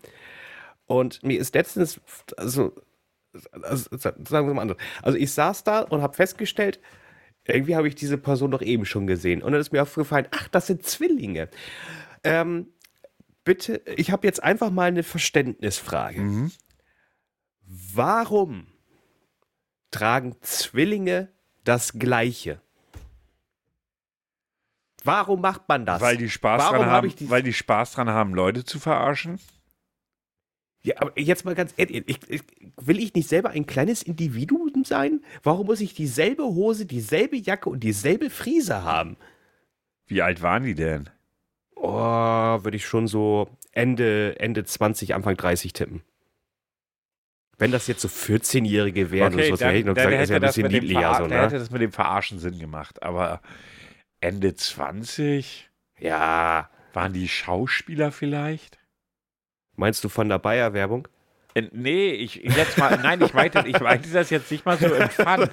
und mir ist letztens, also, also sagen wir mal anders. Also ich saß da und habe festgestellt, irgendwie habe ich diese Person doch eben schon gesehen. Und dann ist mir aufgefallen, ach, das sind Zwillinge. Ähm, bitte, ich habe jetzt einfach mal eine Verständnisfrage. Mhm. Warum tragen Zwillinge das Gleiche? Warum macht man das? Weil die Spaß, Warum dran haben, weil die Spaß dran haben, Leute zu verarschen? Ja, aber jetzt mal ganz ehrlich, ich, ich, will ich nicht selber ein kleines Individuum sein? Warum muss ich dieselbe Hose, dieselbe Jacke und dieselbe Friese haben? Wie alt waren die denn? Oh, würde ich schon so Ende, Ende 20, Anfang 30 tippen. Wenn das jetzt so 14-Jährige wären, Okay, so, dann, hätte ich noch gesagt, ist hätte ja ein bisschen niedlicher. So, dann hätte ne? das mit dem Verarschen Sinn gemacht. Aber Ende 20 Ja. waren die Schauspieler vielleicht? Meinst du von der Bayer-Werbung? Äh, Nee, ich jetzt mal, nein, ich meinte, ich meinte das jetzt nicht mal so Fun.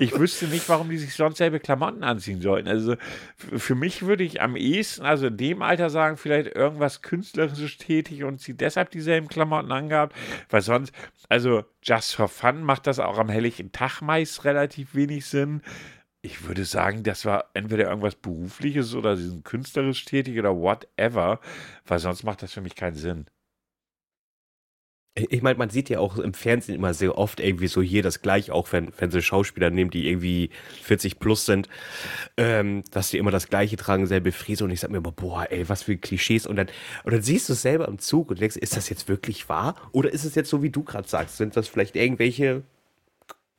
Ich wüsste nicht, warum die sich sonst selbe Klamotten anziehen sollten. Also für mich würde ich am ehesten, also in dem Alter sagen, vielleicht irgendwas künstlerisch tätig und sie deshalb dieselben Klamotten angehabt, weil sonst, also just for fun macht das auch am helllichen Tag meist relativ wenig Sinn. Ich würde sagen, das war entweder irgendwas Berufliches oder sie sind künstlerisch tätig oder whatever, weil sonst macht das für mich keinen Sinn. Ich meine, man sieht ja auch im Fernsehen immer sehr oft irgendwie so hier das gleiche, auch wenn, wenn sie Schauspieler nehmen, die irgendwie 40 plus sind, ähm, dass die immer das gleiche tragen, selbe Frise und ich sag mir immer, boah, ey, was für Klischees und dann, und dann siehst du es selber im Zug und denkst, ist das jetzt wirklich wahr? Oder ist es jetzt so, wie du gerade sagst, sind das vielleicht irgendwelche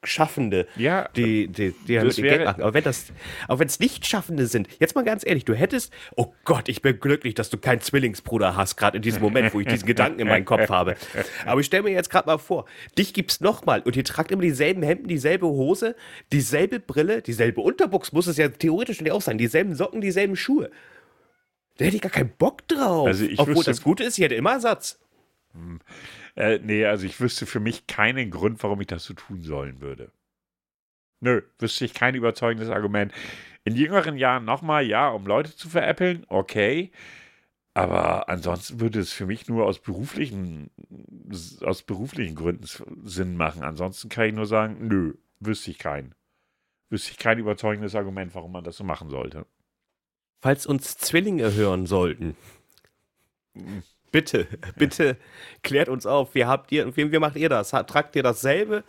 Schaffende, Ja, die, die, die ja das mit dem Geld wäre- machen. Aber wenn das, aber wenn es nicht Schaffende sind, jetzt mal ganz ehrlich, du hättest, oh Gott, ich bin glücklich, dass du keinen Zwillingsbruder hast, gerade in diesem Moment, wo ich diesen Gedanken in meinem Kopf habe. Aber ich stelle mir jetzt gerade mal vor, dich gibt's nochmal und ihr tragt immer dieselben Hemden, dieselbe Hose, dieselbe Brille, dieselbe Unterbuchs, muss es ja theoretisch auch sein, dieselben Socken, dieselben Schuhe. Da hätte ich gar keinen Bock drauf. Also Obwohl wüsste- das Gute ist, ich hätte immer Ersatz. Äh, nee, also ich wüsste für mich keinen Grund, warum ich das so tun sollen würde. Nö, wüsste ich kein überzeugendes Argument. In jüngeren Jahren nochmal, ja, um Leute zu veräppeln, okay. Aber ansonsten würde es für mich nur aus beruflichen, aus beruflichen Gründen Sinn machen. Ansonsten kann ich nur sagen, nö, wüsste ich keinen. Wüsste ich kein überzeugendes Argument, warum man das so machen sollte. Falls uns Zwillinge hören sollten, bitte, [laughs] bitte klärt uns auf. Wie habt ihr, wie, wie macht ihr das? Tragt ihr dasselbe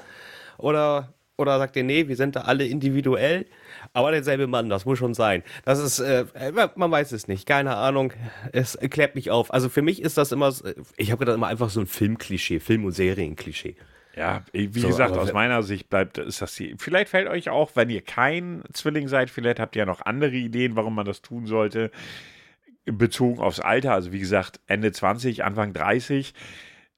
oder, oder sagt ihr, nee, wir sind da alle individuell, aber derselbe Mann, das muss schon sein. Das ist, äh, man weiß es nicht, keine Ahnung. Es klärt mich auf. Also für mich ist das immer, ich habe gedacht, immer einfach so ein Filmklischee, Film- und Serienklischee. Ja, wie So, gesagt, aus meiner Sicht bleibt, ist das die. Vielleicht fällt euch auch, wenn ihr kein Zwilling seid, vielleicht habt ihr ja noch andere Ideen, warum man das tun sollte. Bezogen aufs Alter, also wie gesagt, Ende 20, Anfang 30,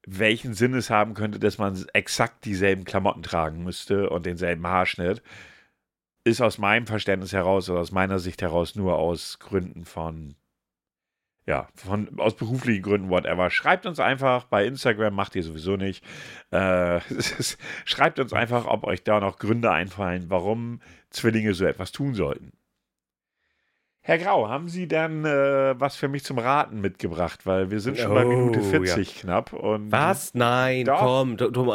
welchen Sinn es haben könnte, dass man exakt dieselben Klamotten tragen müsste und denselben Haarschnitt, ist aus meinem Verständnis heraus oder aus meiner Sicht heraus nur aus Gründen von ja, von, aus beruflichen Gründen, whatever. Schreibt uns einfach bei Instagram, macht ihr sowieso nicht. Äh, [laughs] ist- schreibt uns einfach, ob euch da noch Gründe einfallen, warum Zwillinge so etwas tun sollten. Herr Grau, haben Sie dann äh, was für mich zum Raten mitgebracht? Weil wir sind schon bei Oh, Minute ja. 40 knapp. Und Was? Nein, Doch. komm, du, du,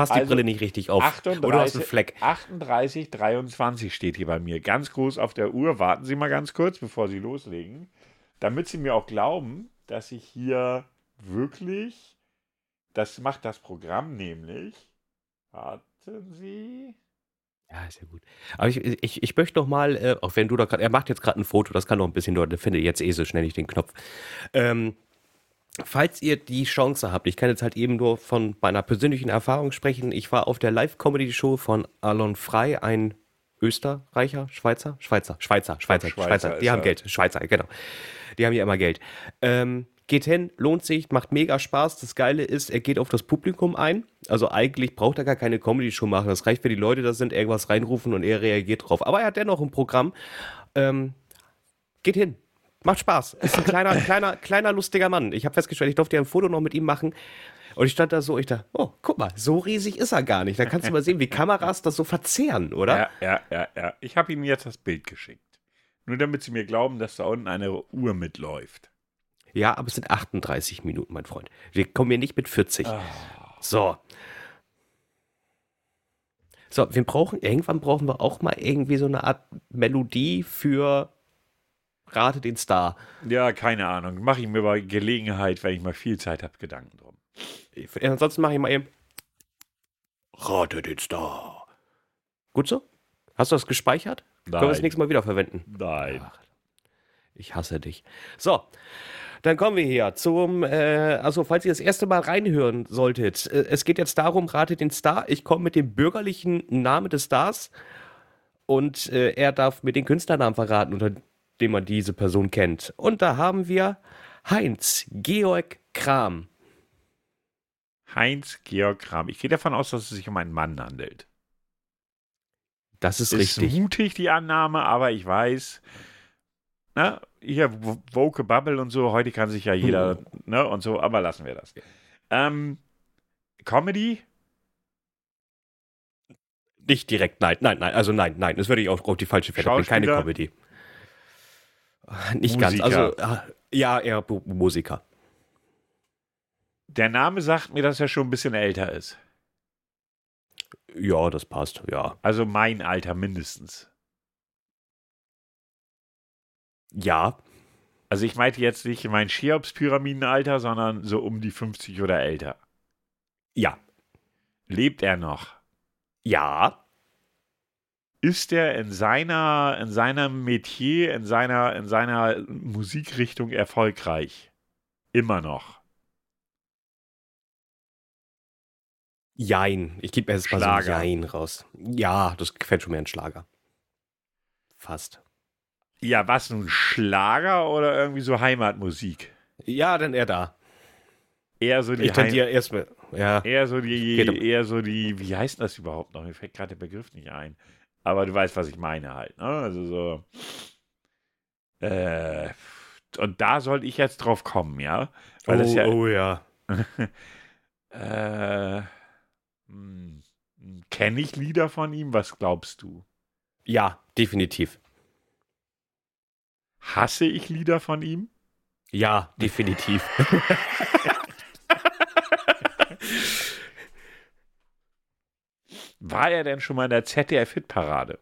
hast die Also, Brille nicht richtig auf. 38, Oder du hast einen Fleck. 38, 23 steht hier bei mir. Ganz groß auf der Uhr. Warten Sie mal ganz kurz, bevor Sie loslegen. Damit Sie mir auch glauben, dass ich hier wirklich. Das macht das Programm nämlich. Warten Sie. Ja, ist ja gut. Aber ich, ich, ich möchte noch mal, äh, auch wenn du da gerade, er macht jetzt gerade ein Foto, das kann noch ein bisschen dauern, der findet jetzt eh so schnell nicht den Knopf. Ähm, falls ihr die Chance habt, ich kann jetzt halt eben nur von meiner persönlichen Erfahrung sprechen, ich war auf der Live-Comedy-Show von Alon Frey, ein Österreicher, Schweizer, Schweizer, Schweizer, Schweizer, Schweizer Schweizer, die haben er. Geld, Schweizer, genau. Die haben ja immer Geld. Ähm, geht hin, lohnt sich, macht mega Spaß. Das Geile ist, er geht auf das Publikum ein. Also eigentlich braucht er gar keine Comedy-Show machen. Das reicht, wenn die Leute da sind, irgendwas reinrufen und er reagiert drauf. Aber er hat dennoch ein Programm. Ähm, geht hin. Macht Spaß. Ist ein kleiner, [laughs] kleiner, kleiner, lustiger Mann. Ich habe festgestellt, ich durfte ja ein Foto noch mit ihm machen. Und ich stand da so, ich dachte, oh, guck mal, so riesig ist er gar nicht. Da kannst du mal sehen, wie Kameras das so verzehren, oder? Ja, ja, ja, ja. Ich habe Ihnen jetzt das Bild geschickt. Nur damit Sie mir glauben, dass da unten eine Uhr mitläuft. Ja, aber es sind 38 Minuten, mein Freund. Wir kommen hier nicht mit 40. So. So, wir brauchen, irgendwann brauchen wir auch mal irgendwie so eine Art Melodie für Rate den Star. Ja, keine Ahnung. Mache ich mir bei Gelegenheit, wenn ich mal viel Zeit habe, Gedanken drum. Äh, Ansonsten mache ich mal eben Rate den Star. Gut so? Hast du das gespeichert? Können wir das Nein. nächste Mal wieder verwenden? Nein. Ach, ich hasse dich. So, dann kommen wir hier zum, äh, also falls ihr das erste Mal reinhören solltet, äh, es geht jetzt darum, rate den Star. Ich komme mit dem bürgerlichen Namen des Stars und äh, er darf mir den Künstlernamen verraten, unter den man diese Person kennt. Und da haben wir Heinz Georg Kram. Heinz Georg Kram. Ich gehe davon aus, dass es sich um einen Mann handelt. Das ist, Ist richtig. mutig, die Annahme, aber ich weiß, na, hier Woke Bubble und so, heute kann sich ja jeder, ne, und so, aber lassen wir das. Ähm, Comedy? Nicht direkt, nein, nein, nein, also nein, nein, das würde ich auch auf die falsche Fährte bringen. Keine? Comedy. Nicht ganz, Musiker? also ah, ja, eher Musiker. Der Name sagt mir, dass er schon ein bisschen älter ist. Ja, das passt, ja. Also mein Alter mindestens. Ja, Also ich meinte jetzt nicht mein Cheops-Pyramidenalter, sondern so um die 50 oder älter. ja, Lebt er noch? ja, Ist er in seiner, in seinem Metier, in seiner, in seiner Musikrichtung erfolgreich? Immer noch. jein. Ich gebe mir jetzt mal so Jein raus. Ja, das gefällt schon mehr ein Schlager. Fast. Ja, was nun Schlager oder irgendwie so Heimatmusik? Ja, dann eher da. Eher so die Ich tendiere erstmal, ja. eher so die, um- eher so die, wie heißt das überhaupt noch? Mir fällt gerade der Begriff nicht ein. Aber du weißt, was ich meine halt. Ne? Also so. Äh, und da soll ich jetzt drauf kommen, ja? Weil das oh, ja. oh ja. [laughs] Äh, Kenne ich Lieder von ihm? Was glaubst du? Ja, definitiv. Hasse ich Lieder von ihm? Ja, definitiv. War er denn schon mal in der ZDF-Hitparade?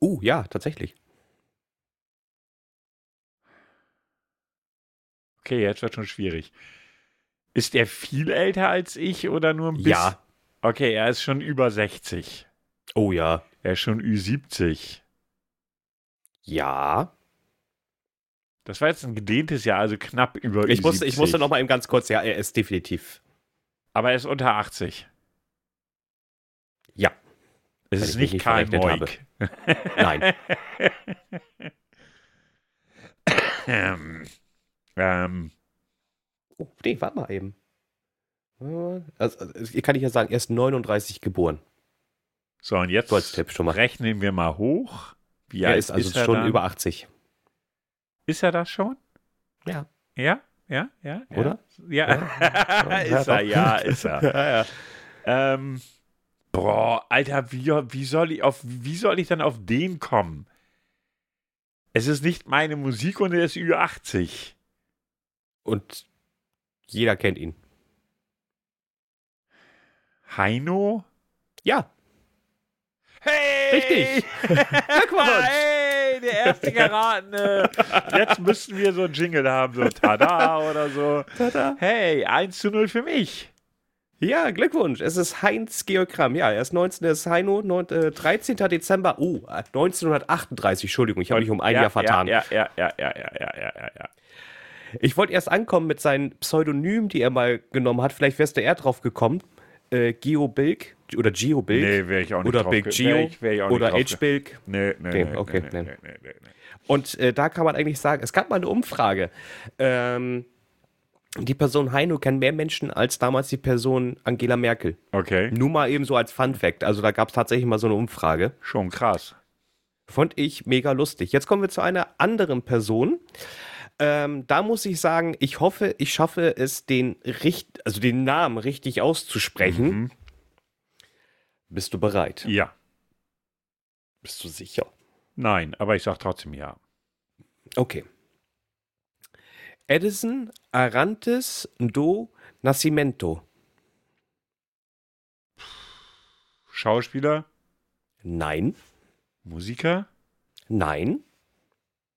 uh, ja, tatsächlich. Okay, jetzt wird schon schwierig. Ist er viel älter als ich oder nur ein bisschen? Ja. Okay, er ist schon über 60. Oh ja. Er ist schon Ü70. Ja. Das war jetzt ein gedehntes Jahr, also knapp über Ich Ü70. musste, ich musste noch mal eben ganz kurz, ja, er ist definitiv. Aber er ist unter 80. Ja. Es ist nicht Karl Moik. Nein. ähm, [laughs] ähm, Oh, nee, warte mal eben. Also, also, hier kann ich ja sagen, er ist 39 geboren. so, und jetzt So als Tipp schon mal. rechnen wir mal hoch. Wie Er ist also er schon dann? über 80. Ist er das schon? Ja. Ja? Ja? Ja? Oder? Ja. Ja, ist [laughs] er, ja, ist er. [laughs] ja, ja. Ähm, boah, Alter, wie, wie, soll ich auf, wie soll ich dann auf den kommen? Es ist nicht meine Musik und er ist Ü80. Und jeder kennt ihn. Heino? Ja, Hey! Richtig! [laughs] Glückwunsch! hey, der erste Geratene! Jetzt müssten wir so einen Jingle haben, so Tada oder so. Tada. Hey, 1 zu 0 für mich. Ja, Glückwunsch. Es ist Heinz Georg Ja, er ist 19. Er ist Heino, 9, äh, 13. Dezember. Oh, 1938. Entschuldigung, ich habe mich um ein ja, Jahr vertan. Ja, ja, ja, ja, ja, ja, ja, ja. ja. Ich wollte erst ankommen mit seinen Pseudonymen, die er mal genommen hat. Vielleicht wärst du eher drauf gekommen. Äh, Geo Bilk oder Geo Bilk Nee, wäre ich auch nicht oder drauf Big Geo wär ich, wär ich oder H Bilk. Nee, nee, Okay, nee, okay, nee, nee. nee, nee, nee. Und äh, da kann man eigentlich sagen, es gab mal eine Umfrage. Ähm, die Person Heino kennen mehr Menschen als damals die Person Angela Merkel. Okay, Nur mal eben so als Fun Fact. Also da gab es tatsächlich mal so eine Umfrage. schon krass. Fand ich mega lustig. Jetzt kommen wir zu einer anderen Person. Ähm, da muss ich sagen, ich hoffe, ich schaffe es, den, richt also den Namen richtig auszusprechen. Mhm. Bist du bereit? Ja, Bist du sicher? nein, aber ich sag trotzdem ja. Okay. Edison Arantes do Nascimento. Schauspieler, Nein. Musiker, Nein.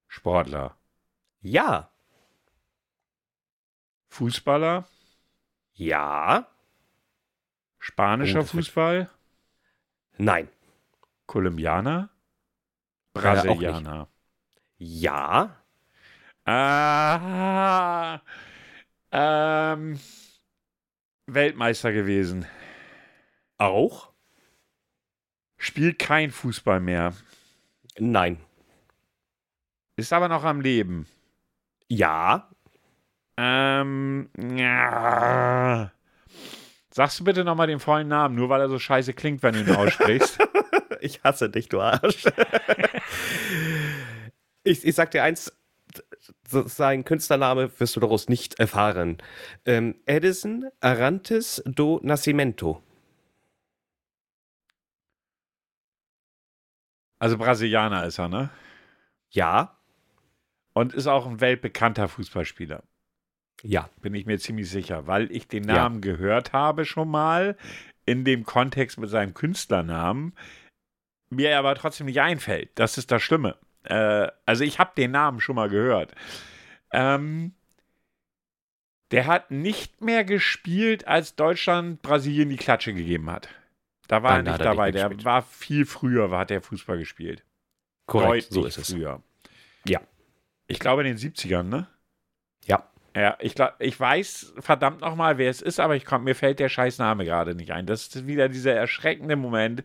Sportler, Ja. Fußballer, Ja. spanischer Fußball, Nein. Kolumbianer. Brasilianer. Ja. Ah, ähm, Weltmeister gewesen. Auch? Spielt kein Fußball mehr. Nein. Ist aber noch am Leben. Ja. Ähm, ja. Sagst du bitte nochmal den vollen Namen, nur weil er so scheiße klingt, wenn du ihn aussprichst. [laughs] ich hasse dich, du Arsch. [laughs] ich, ich sag dir eins, sein Künstlername wirst du daraus nicht erfahren. Ähm, Edison Arantes do Nascimento. Also Brasilianer ist er, ne? Ja. Und ist auch ein weltbekannter Fußballspieler. Ja. Bin ich mir ziemlich sicher, weil ich den Namen ja. gehört habe schon mal in dem Kontext mit seinem Künstlernamen, mir aber trotzdem nicht einfällt. Das ist das Schlimme. Äh, also ich habe den Namen schon mal gehört. Ähm, der hat nicht mehr gespielt, als Deutschland Brasilien die Klatsche gegeben hat. Da war Dann er nicht er dabei. Nicht der war viel früher, hat der Fußball gespielt. Korrekt, Deutlich so ist es. Früher. Ja. Ich glaube in den 70ern, ne? Ja. Ja, ich, glaub, ich weiß verdammt nochmal, wer es ist, aber ich komm, mir fällt der Scheißname gerade nicht ein. Das ist wieder dieser erschreckende Moment.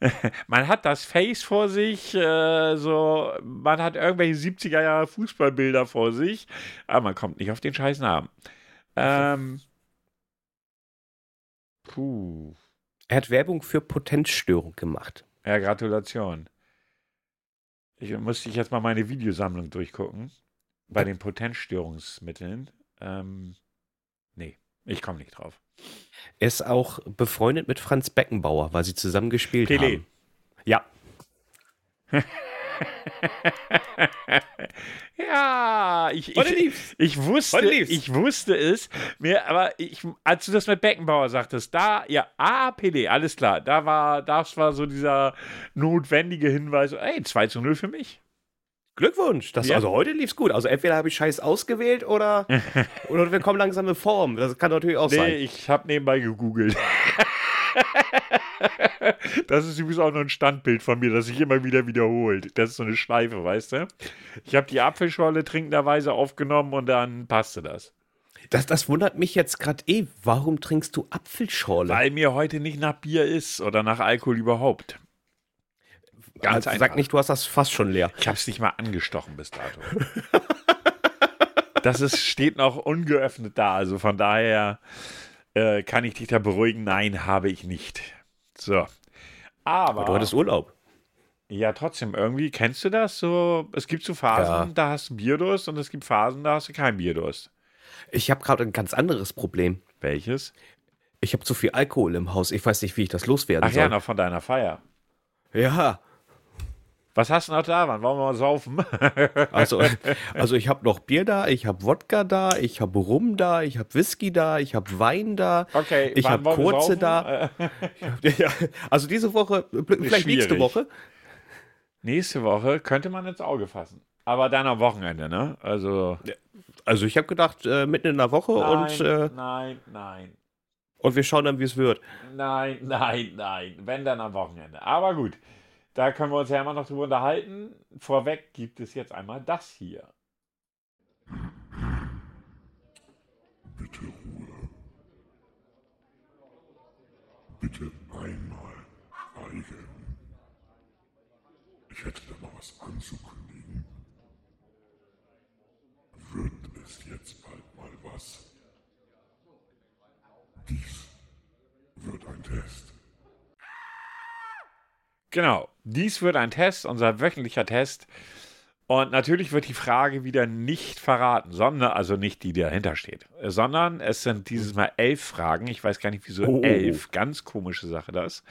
[laughs] man hat das Face vor sich, äh, so, man hat irgendwelche 70er Jahre Fußballbilder vor sich, aber man kommt nicht auf den Scheißnamen. Ähm, puh. Er hat Werbung für Potenzstörung gemacht. Ja, Gratulation. Ich musste ich jetzt mal meine Videosammlung durchgucken bei den Potenzstörungsmitteln. Ähm, nee, ich komme nicht drauf. Er ist auch befreundet mit Franz Beckenbauer, weil sie zusammen gespielt Pelé. haben. Ja. [laughs] ja, ich, ich, ich, wusste, ich wusste es, mir, aber ich, als du das mit Beckenbauer sagtest, da, ja, ah, Pelé, alles klar, da war, das war so dieser notwendige Hinweis, ey, 2 zu 0 für mich. Glückwunsch. Das, ja. Also heute lief es gut. Also entweder habe ich Scheiß ausgewählt oder, [laughs] oder wir kommen langsam in Form. Das kann natürlich auch nee, sein. Nee, ich habe nebenbei gegoogelt. [laughs] das ist übrigens auch noch ein Standbild von mir, das sich immer wieder wiederholt. Das ist so eine Schleife, weißt du? Ich habe die Apfelschorle trinkenderweise aufgenommen und dann passte das. Das, das wundert mich jetzt gerade eh. Warum trinkst du Apfelschorle? Weil mir heute nicht nach Bier ist oder nach Alkohol überhaupt. Ganz also, Sag nicht, du hast das fast schon leer. Ich habe es nicht mal angestochen bis dato. das ist, steht noch ungeöffnet da. Also von daher äh, kann ich dich da beruhigen. Nein, habe ich nicht. So. Aber, Aber du hattest Urlaub. Ja, trotzdem, irgendwie, kennst du das? So, es gibt so Phasen, ja. da hast du Bierdurst und es gibt Phasen, da hast du kein Bierdurst. Ich habe gerade ein ganz anderes Problem. Welches? Ich habe zu viel Alkohol im Haus. Ich weiß nicht, wie ich das loswerden Ach soll. Ach ja, noch von deiner Feier. Ja. Was hast du noch da? Wann wollen wir mal saufen? [laughs] also, also ich habe noch Bier da, ich habe Wodka da, ich habe Rum da, ich habe Whisky da, ich habe Wein da, okay, ich habe kurze da. [laughs] ja, also diese Woche, vielleicht nächste Woche. Nächste Woche könnte man ins Auge fassen. Aber dann am Wochenende, ne? Also, also ich habe gedacht, äh, mitten in der Woche nein, und. Äh, nein, nein. Und wir schauen dann, wie es wird. Nein, nein, nein. Wenn dann am Wochenende. Aber gut. Da können wir uns ja immer noch drüber unterhalten. Vorweg gibt es jetzt einmal das hier. Bitte Ruhe. Bitte einmal schweigen. Ich hätte da mal was anzukündigen. Wird es jetzt bald mal was? Dies wird ein Test. Genau, dies wird ein Test, unser wöchentlicher Test. Und natürlich wird die Frage wieder nicht verraten, sondern, also nicht die, die dahinter steht, sondern es sind dieses Mal elf Fragen. Ich weiß gar nicht, wieso oh. elf. Ganz komische Sache das.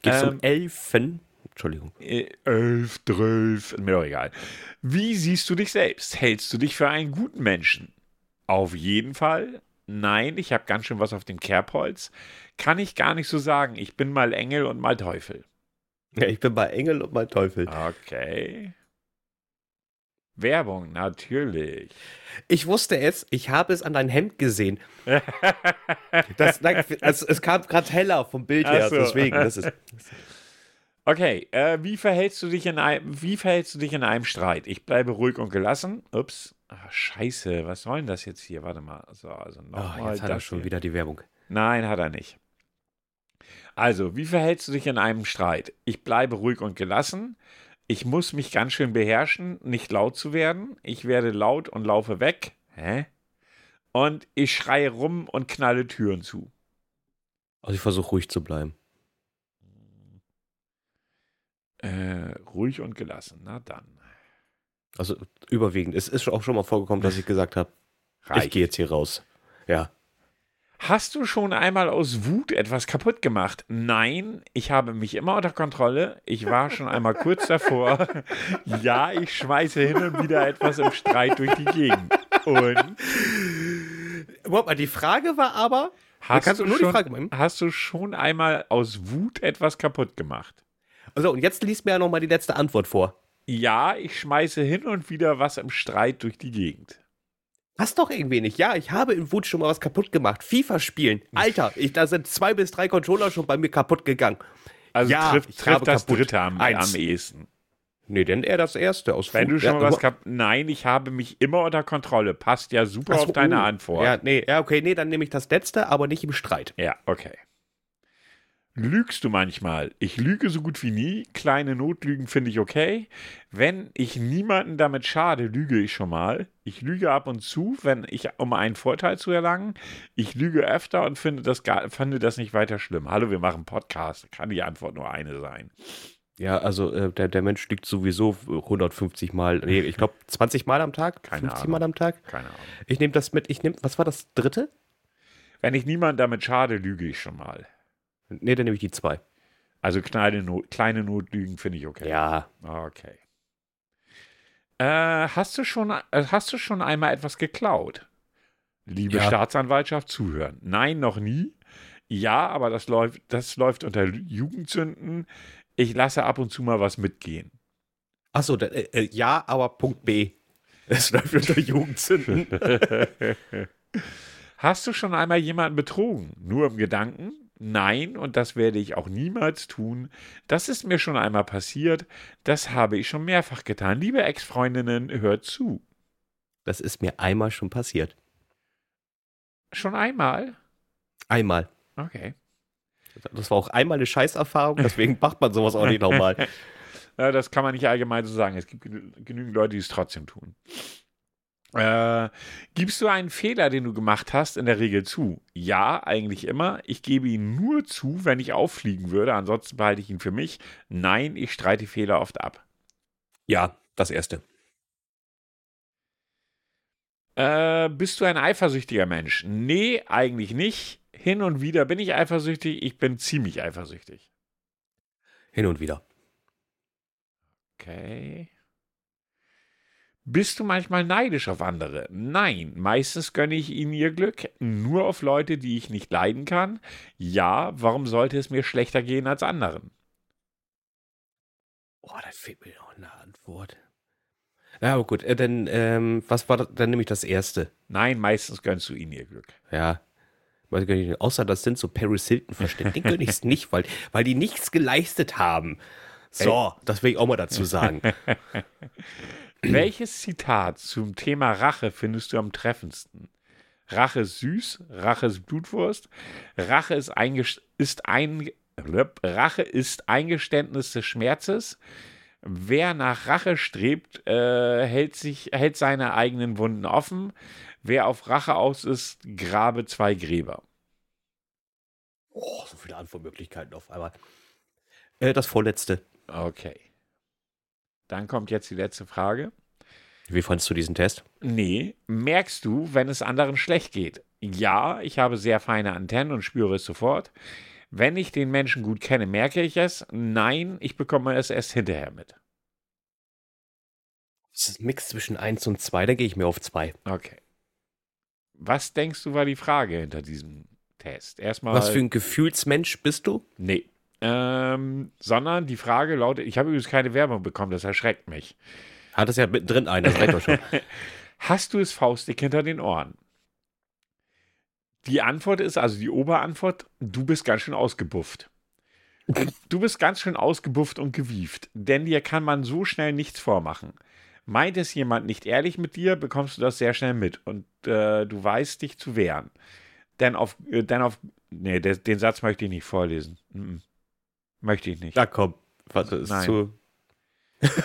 Geht es ähm, um Elfen? Entschuldigung. Äh, elf, zwölf, mir doch egal. Wie siehst du dich selbst? Hältst du dich für einen guten Menschen? Auf jeden Fall. Nein, ich habe ganz schön was auf dem Kerbholz. Kann ich gar nicht so sagen. Ich bin mal Engel und mal Teufel. Ja, ich bin bei Engel und bei Teufel. Okay. Werbung, natürlich. Ich wusste es, ich habe es an dein Hemd gesehen. [laughs] das, also, es kam gerade heller vom Bild her, so. deswegen. Das ist, [laughs] okay, äh, wie, verhältst du dich in einem, wie verhältst du dich in einem Streit? Ich bleibe ruhig und gelassen. Ups. Ach, scheiße, was soll denn das jetzt hier? Warte mal. So, also noch oh, jetzt hat er schon hier. wieder die Werbung. Nein, hat er nicht. Also, wie verhältst du dich in einem Streit? Ich bleibe ruhig und gelassen. Ich muss mich ganz schön beherrschen, nicht laut zu werden. Ich werde laut und laufe weg. Hä? Und ich schreie rum und knalle Türen zu. Also ich versuche ruhig zu bleiben. Äh, ruhig und gelassen. Na dann. Also überwiegend. Es ist auch schon mal vorgekommen, dass ich gesagt habe, ich gehe jetzt hier raus. Ja. Hast du schon einmal aus Wut etwas kaputt gemacht? Nein, ich habe mich immer unter Kontrolle. Ich war schon einmal kurz [laughs] davor. Ja, ich schmeiße hin und wieder etwas im Streit durch die Gegend. Und Überhaupt mal, die Frage war aber, hast, du, schon, hast du schon einmal aus Wut etwas kaputt gemacht? also und jetzt liest mir ja noch mal die letzte Antwort vor. Ja, ich schmeiße hin und wieder was im Streit durch die Gegend. Passt doch irgendwie nicht. Ja, ich habe in Wut schon mal was kaputt gemacht. FIFA spielen. Alter, ich, da sind zwei bis drei Controller schon bei mir kaputt gegangen. Also Ja, trifft, ich trifft das kaputt. dritte am, Eins. am ehesten. Nee, denn eher das erste aus Wenn Wut. du schon Ja, mal was kaputt. Nein, ich habe mich immer unter Kontrolle. Passt ja super so, auf deine oh. Antwort. Ja, nee, ja, okay, nee, dann nehme ich das letzte, aber nicht im Streit. Ja, okay. Lügst du manchmal? Ich lüge so gut wie nie. Kleine Notlügen finde ich okay. Wenn ich niemanden damit schade, lüge ich schon mal. Ich lüge ab und zu, wenn ich, um einen Vorteil zu erlangen. Ich lüge öfter und finde das, gar, finde das nicht weiter schlimm. Hallo, wir machen Podcast. Kann die Antwort nur eine sein. Ja, also äh, der, der Mensch liegt sowieso 150 Mal, nee, ich glaube 20 [laughs] Mal am Tag, Keine 50 Ahnung. Mal am Tag. Keine Ahnung. Ich nehme das mit, ich nehme, was war das dritte? Wenn ich niemanden damit schade, lüge ich schon mal. Nee, dann nehme ich die zwei. Also kleine, Not, kleine Notlügen finde ich okay. Ja, Okay. Äh, hast, du schon, äh, hast du schon einmal etwas geklaut? Liebe Ja. Staatsanwaltschaft, zuhören. Nein, noch nie. Ja, aber das läuft, das läuft unter Jugendsünden. Ich lasse ab und zu mal was mitgehen. Achso, äh, äh, ja, aber Punkt B. [laughs] Es läuft unter Jugendzünden. [laughs] Hast du schon einmal jemanden betrogen? Nur im Gedanken? Nein, und das werde ich auch niemals tun. Das ist mir schon einmal passiert. Das habe ich schon mehrfach getan. Liebe Ex-Freundinnen, hört zu. Das ist mir einmal schon passiert. Schon einmal? Einmal. Okay. Das war auch einmal eine Scheißerfahrung, deswegen [laughs] macht man sowas auch nicht nochmal. [laughs] Das kann man nicht allgemein so sagen. Es gibt genü- genügend Leute, die es trotzdem tun. Äh, gibst du einen Fehler, den du gemacht hast, in der Regel zu? Ja, eigentlich immer. Ich gebe ihn nur zu, wenn ich auffliegen würde. Ansonsten behalte ich ihn für mich. Nein, ich streite Fehler oft ab. Ja, das erste. Äh, bist du ein eifersüchtiger Mensch? Nee, eigentlich nicht. Hin und wieder bin ich eifersüchtig. Ich bin ziemlich eifersüchtig. Hin und wieder. Okay. Bist du manchmal neidisch auf andere? Nein, meistens gönne ich ihnen ihr Glück, nur auf Leute, die ich nicht leiden kann. Ja, warum sollte es mir schlechter gehen als anderen? Oh, da fehlt mir noch eine Antwort. Ja, aber gut, äh, dann, ähm, was war das? Dann nehme ich das erste. Nein, meistens gönnst du ihnen ihr Glück. Ja. Außer das sind so Paris Hilton-Verständnisse. Den gönne ich es nicht, weil, weil die nichts geleistet haben. So, das will ich auch mal dazu sagen. [laughs] Welches Zitat zum Thema Rache findest du am treffendsten? Rache ist süß, Rache ist Blutwurst, Rache ist, ist ein Rache ist Eingeständnis des Schmerzes. Wer nach Rache strebt, äh, hält, sich, hält seine eigenen Wunden offen. Wer auf Rache aus ist, grabe zwei Gräber. Oh, so viele Antwortmöglichkeiten auf einmal. Äh, das vorletzte. Okay. Dann kommt jetzt die letzte Frage. Wie fandest du diesen Test? Nee, merkst du, wenn es anderen schlecht geht? Ja, ich habe sehr feine Antennen und spüre es sofort. Wenn ich den Menschen gut kenne, merke ich es. Nein, ich bekomme es erst hinterher mit. Das ist ein Mix zwischen 1 und 2, da gehe ich mir auf 2. Okay. Was denkst du war die Frage hinter diesem Test? Erstmal. Was für ein Gefühlsmensch bist du? Nee. Ähm, sondern die Frage lautet: Ich habe übrigens keine Werbung bekommen, das erschreckt mich. Hat es ja mittendrin ein, das reicht doch schon. [laughs] Hast du es faustdick hinter den Ohren? Die Antwort ist, also die Oberantwort, du bist ganz schön ausgebufft. Du bist ganz schön ausgebufft und gewieft, denn dir kann man so schnell nichts vormachen. Meint es jemand nicht ehrlich mit dir, bekommst du das sehr schnell mit und äh, du weißt dich zu wehren. Denn auf, äh, denn auf, nee, der, den Satz möchte ich nicht vorlesen. Mm -mm. Möchte ich nicht. Da komm. Was ist Nein. zu.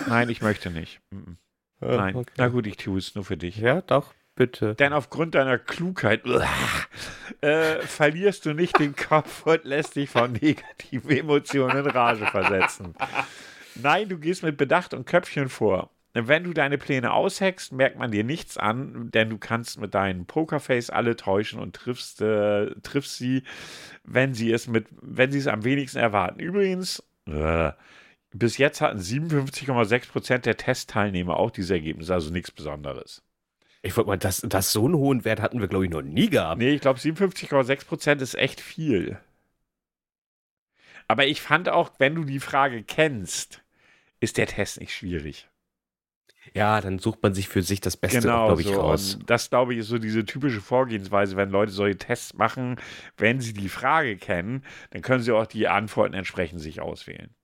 Nein, ich möchte nicht. [laughs] Mhm. Ah, Nein. okay. Na gut, ich tue es nur für dich. Ja, doch, bitte. Denn aufgrund deiner Klugheit äh, verlierst du nicht den Kopf und lässt dich von negativen Emotionen in Rage versetzen. Nein, du gehst mit Bedacht und Köpfchen vor. Wenn du deine Pläne aushackst, merkt man dir nichts an, denn du kannst mit deinem Pokerface alle täuschen und triffst, äh, triffst sie, wenn sie es mit, wenn sie es am wenigsten erwarten. Übrigens, äh, bis jetzt hatten 57,6% der Testteilnehmer auch diese Ergebnisse, also nichts Besonderes. Ich wollte mal, das, das so einen hohen Wert hatten wir, glaube ich, noch nie gehabt. Nee, ich glaube 57,6% ist echt viel. Aber ich fand auch, wenn du die Frage kennst, ist der Test nicht schwierig. Ja, dann sucht man sich für sich das Beste, genau, glaube ich, so. raus. Und das, glaube ich, ist so diese typische Vorgehensweise, wenn Leute solche Tests machen, wenn sie die Frage kennen, dann können sie auch die Antworten entsprechend sich auswählen.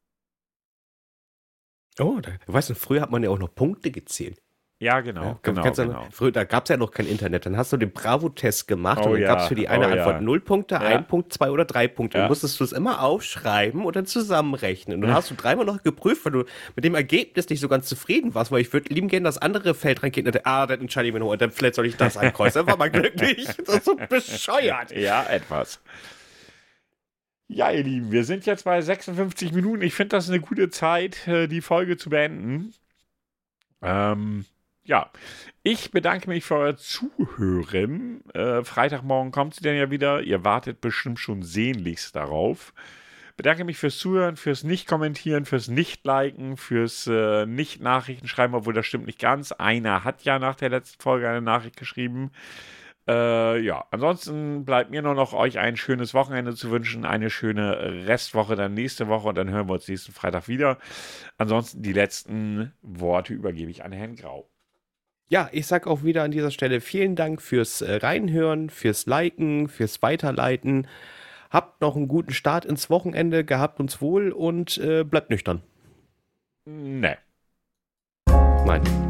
Oh, da, weißt du, früher hat man ja auch noch Punkte gezählt. Ja, genau, Ja, genau, kennst du- genau. Früher, da gab es ja noch kein Internet. Dann hast du den Bravo-Test gemacht Oh und dann ja, gab es für die eine oh ja. Antwort null Punkte, Ja. ein Punkt, zwei oder drei Punkte. Ja. Dann musstest du es immer aufschreiben und dann zusammenrechnen. Und dann hast du dreimal noch geprüft, weil du mit dem Ergebnis nicht so ganz zufrieden warst, weil ich würde lieben gerne das andere Feld reingehen. Und ah, dann entscheide ich mir noch, und dann vielleicht soll ich das ankreuzen. Dann war man glücklich. [laughs] Das ist so bescheuert. Ja, etwas. Ja, ihr Lieben, wir sind jetzt bei 56 Minuten. Ich finde das eine gute Zeit, äh, die Folge zu beenden. Ähm, ja, ich bedanke mich für euer Zuhören. Äh, Freitagmorgen kommt sie dann ja wieder. Ihr wartet bestimmt schon sehnlichst darauf. Bedanke mich fürs Zuhören, fürs Nicht-Kommentieren, fürs Nicht-Liken, fürs äh, Nicht-Nachrichten schreiben, obwohl das stimmt nicht ganz. Einer hat ja nach der letzten Folge eine Nachricht geschrieben. Äh, ja, ansonsten bleibt mir nur noch euch ein schönes Wochenende zu wünschen, eine schöne Restwoche dann nächste Woche und dann hören wir uns nächsten Freitag wieder. Ansonsten die letzten Worte übergebe ich an Herrn Grau. Ja, ich sag auch wieder an dieser Stelle vielen Dank fürs äh, Reinhören, fürs Liken, fürs Weiterleiten. Habt noch einen guten Start ins Wochenende, gehabt uns wohl und äh, bleibt nüchtern. Ne. Nein.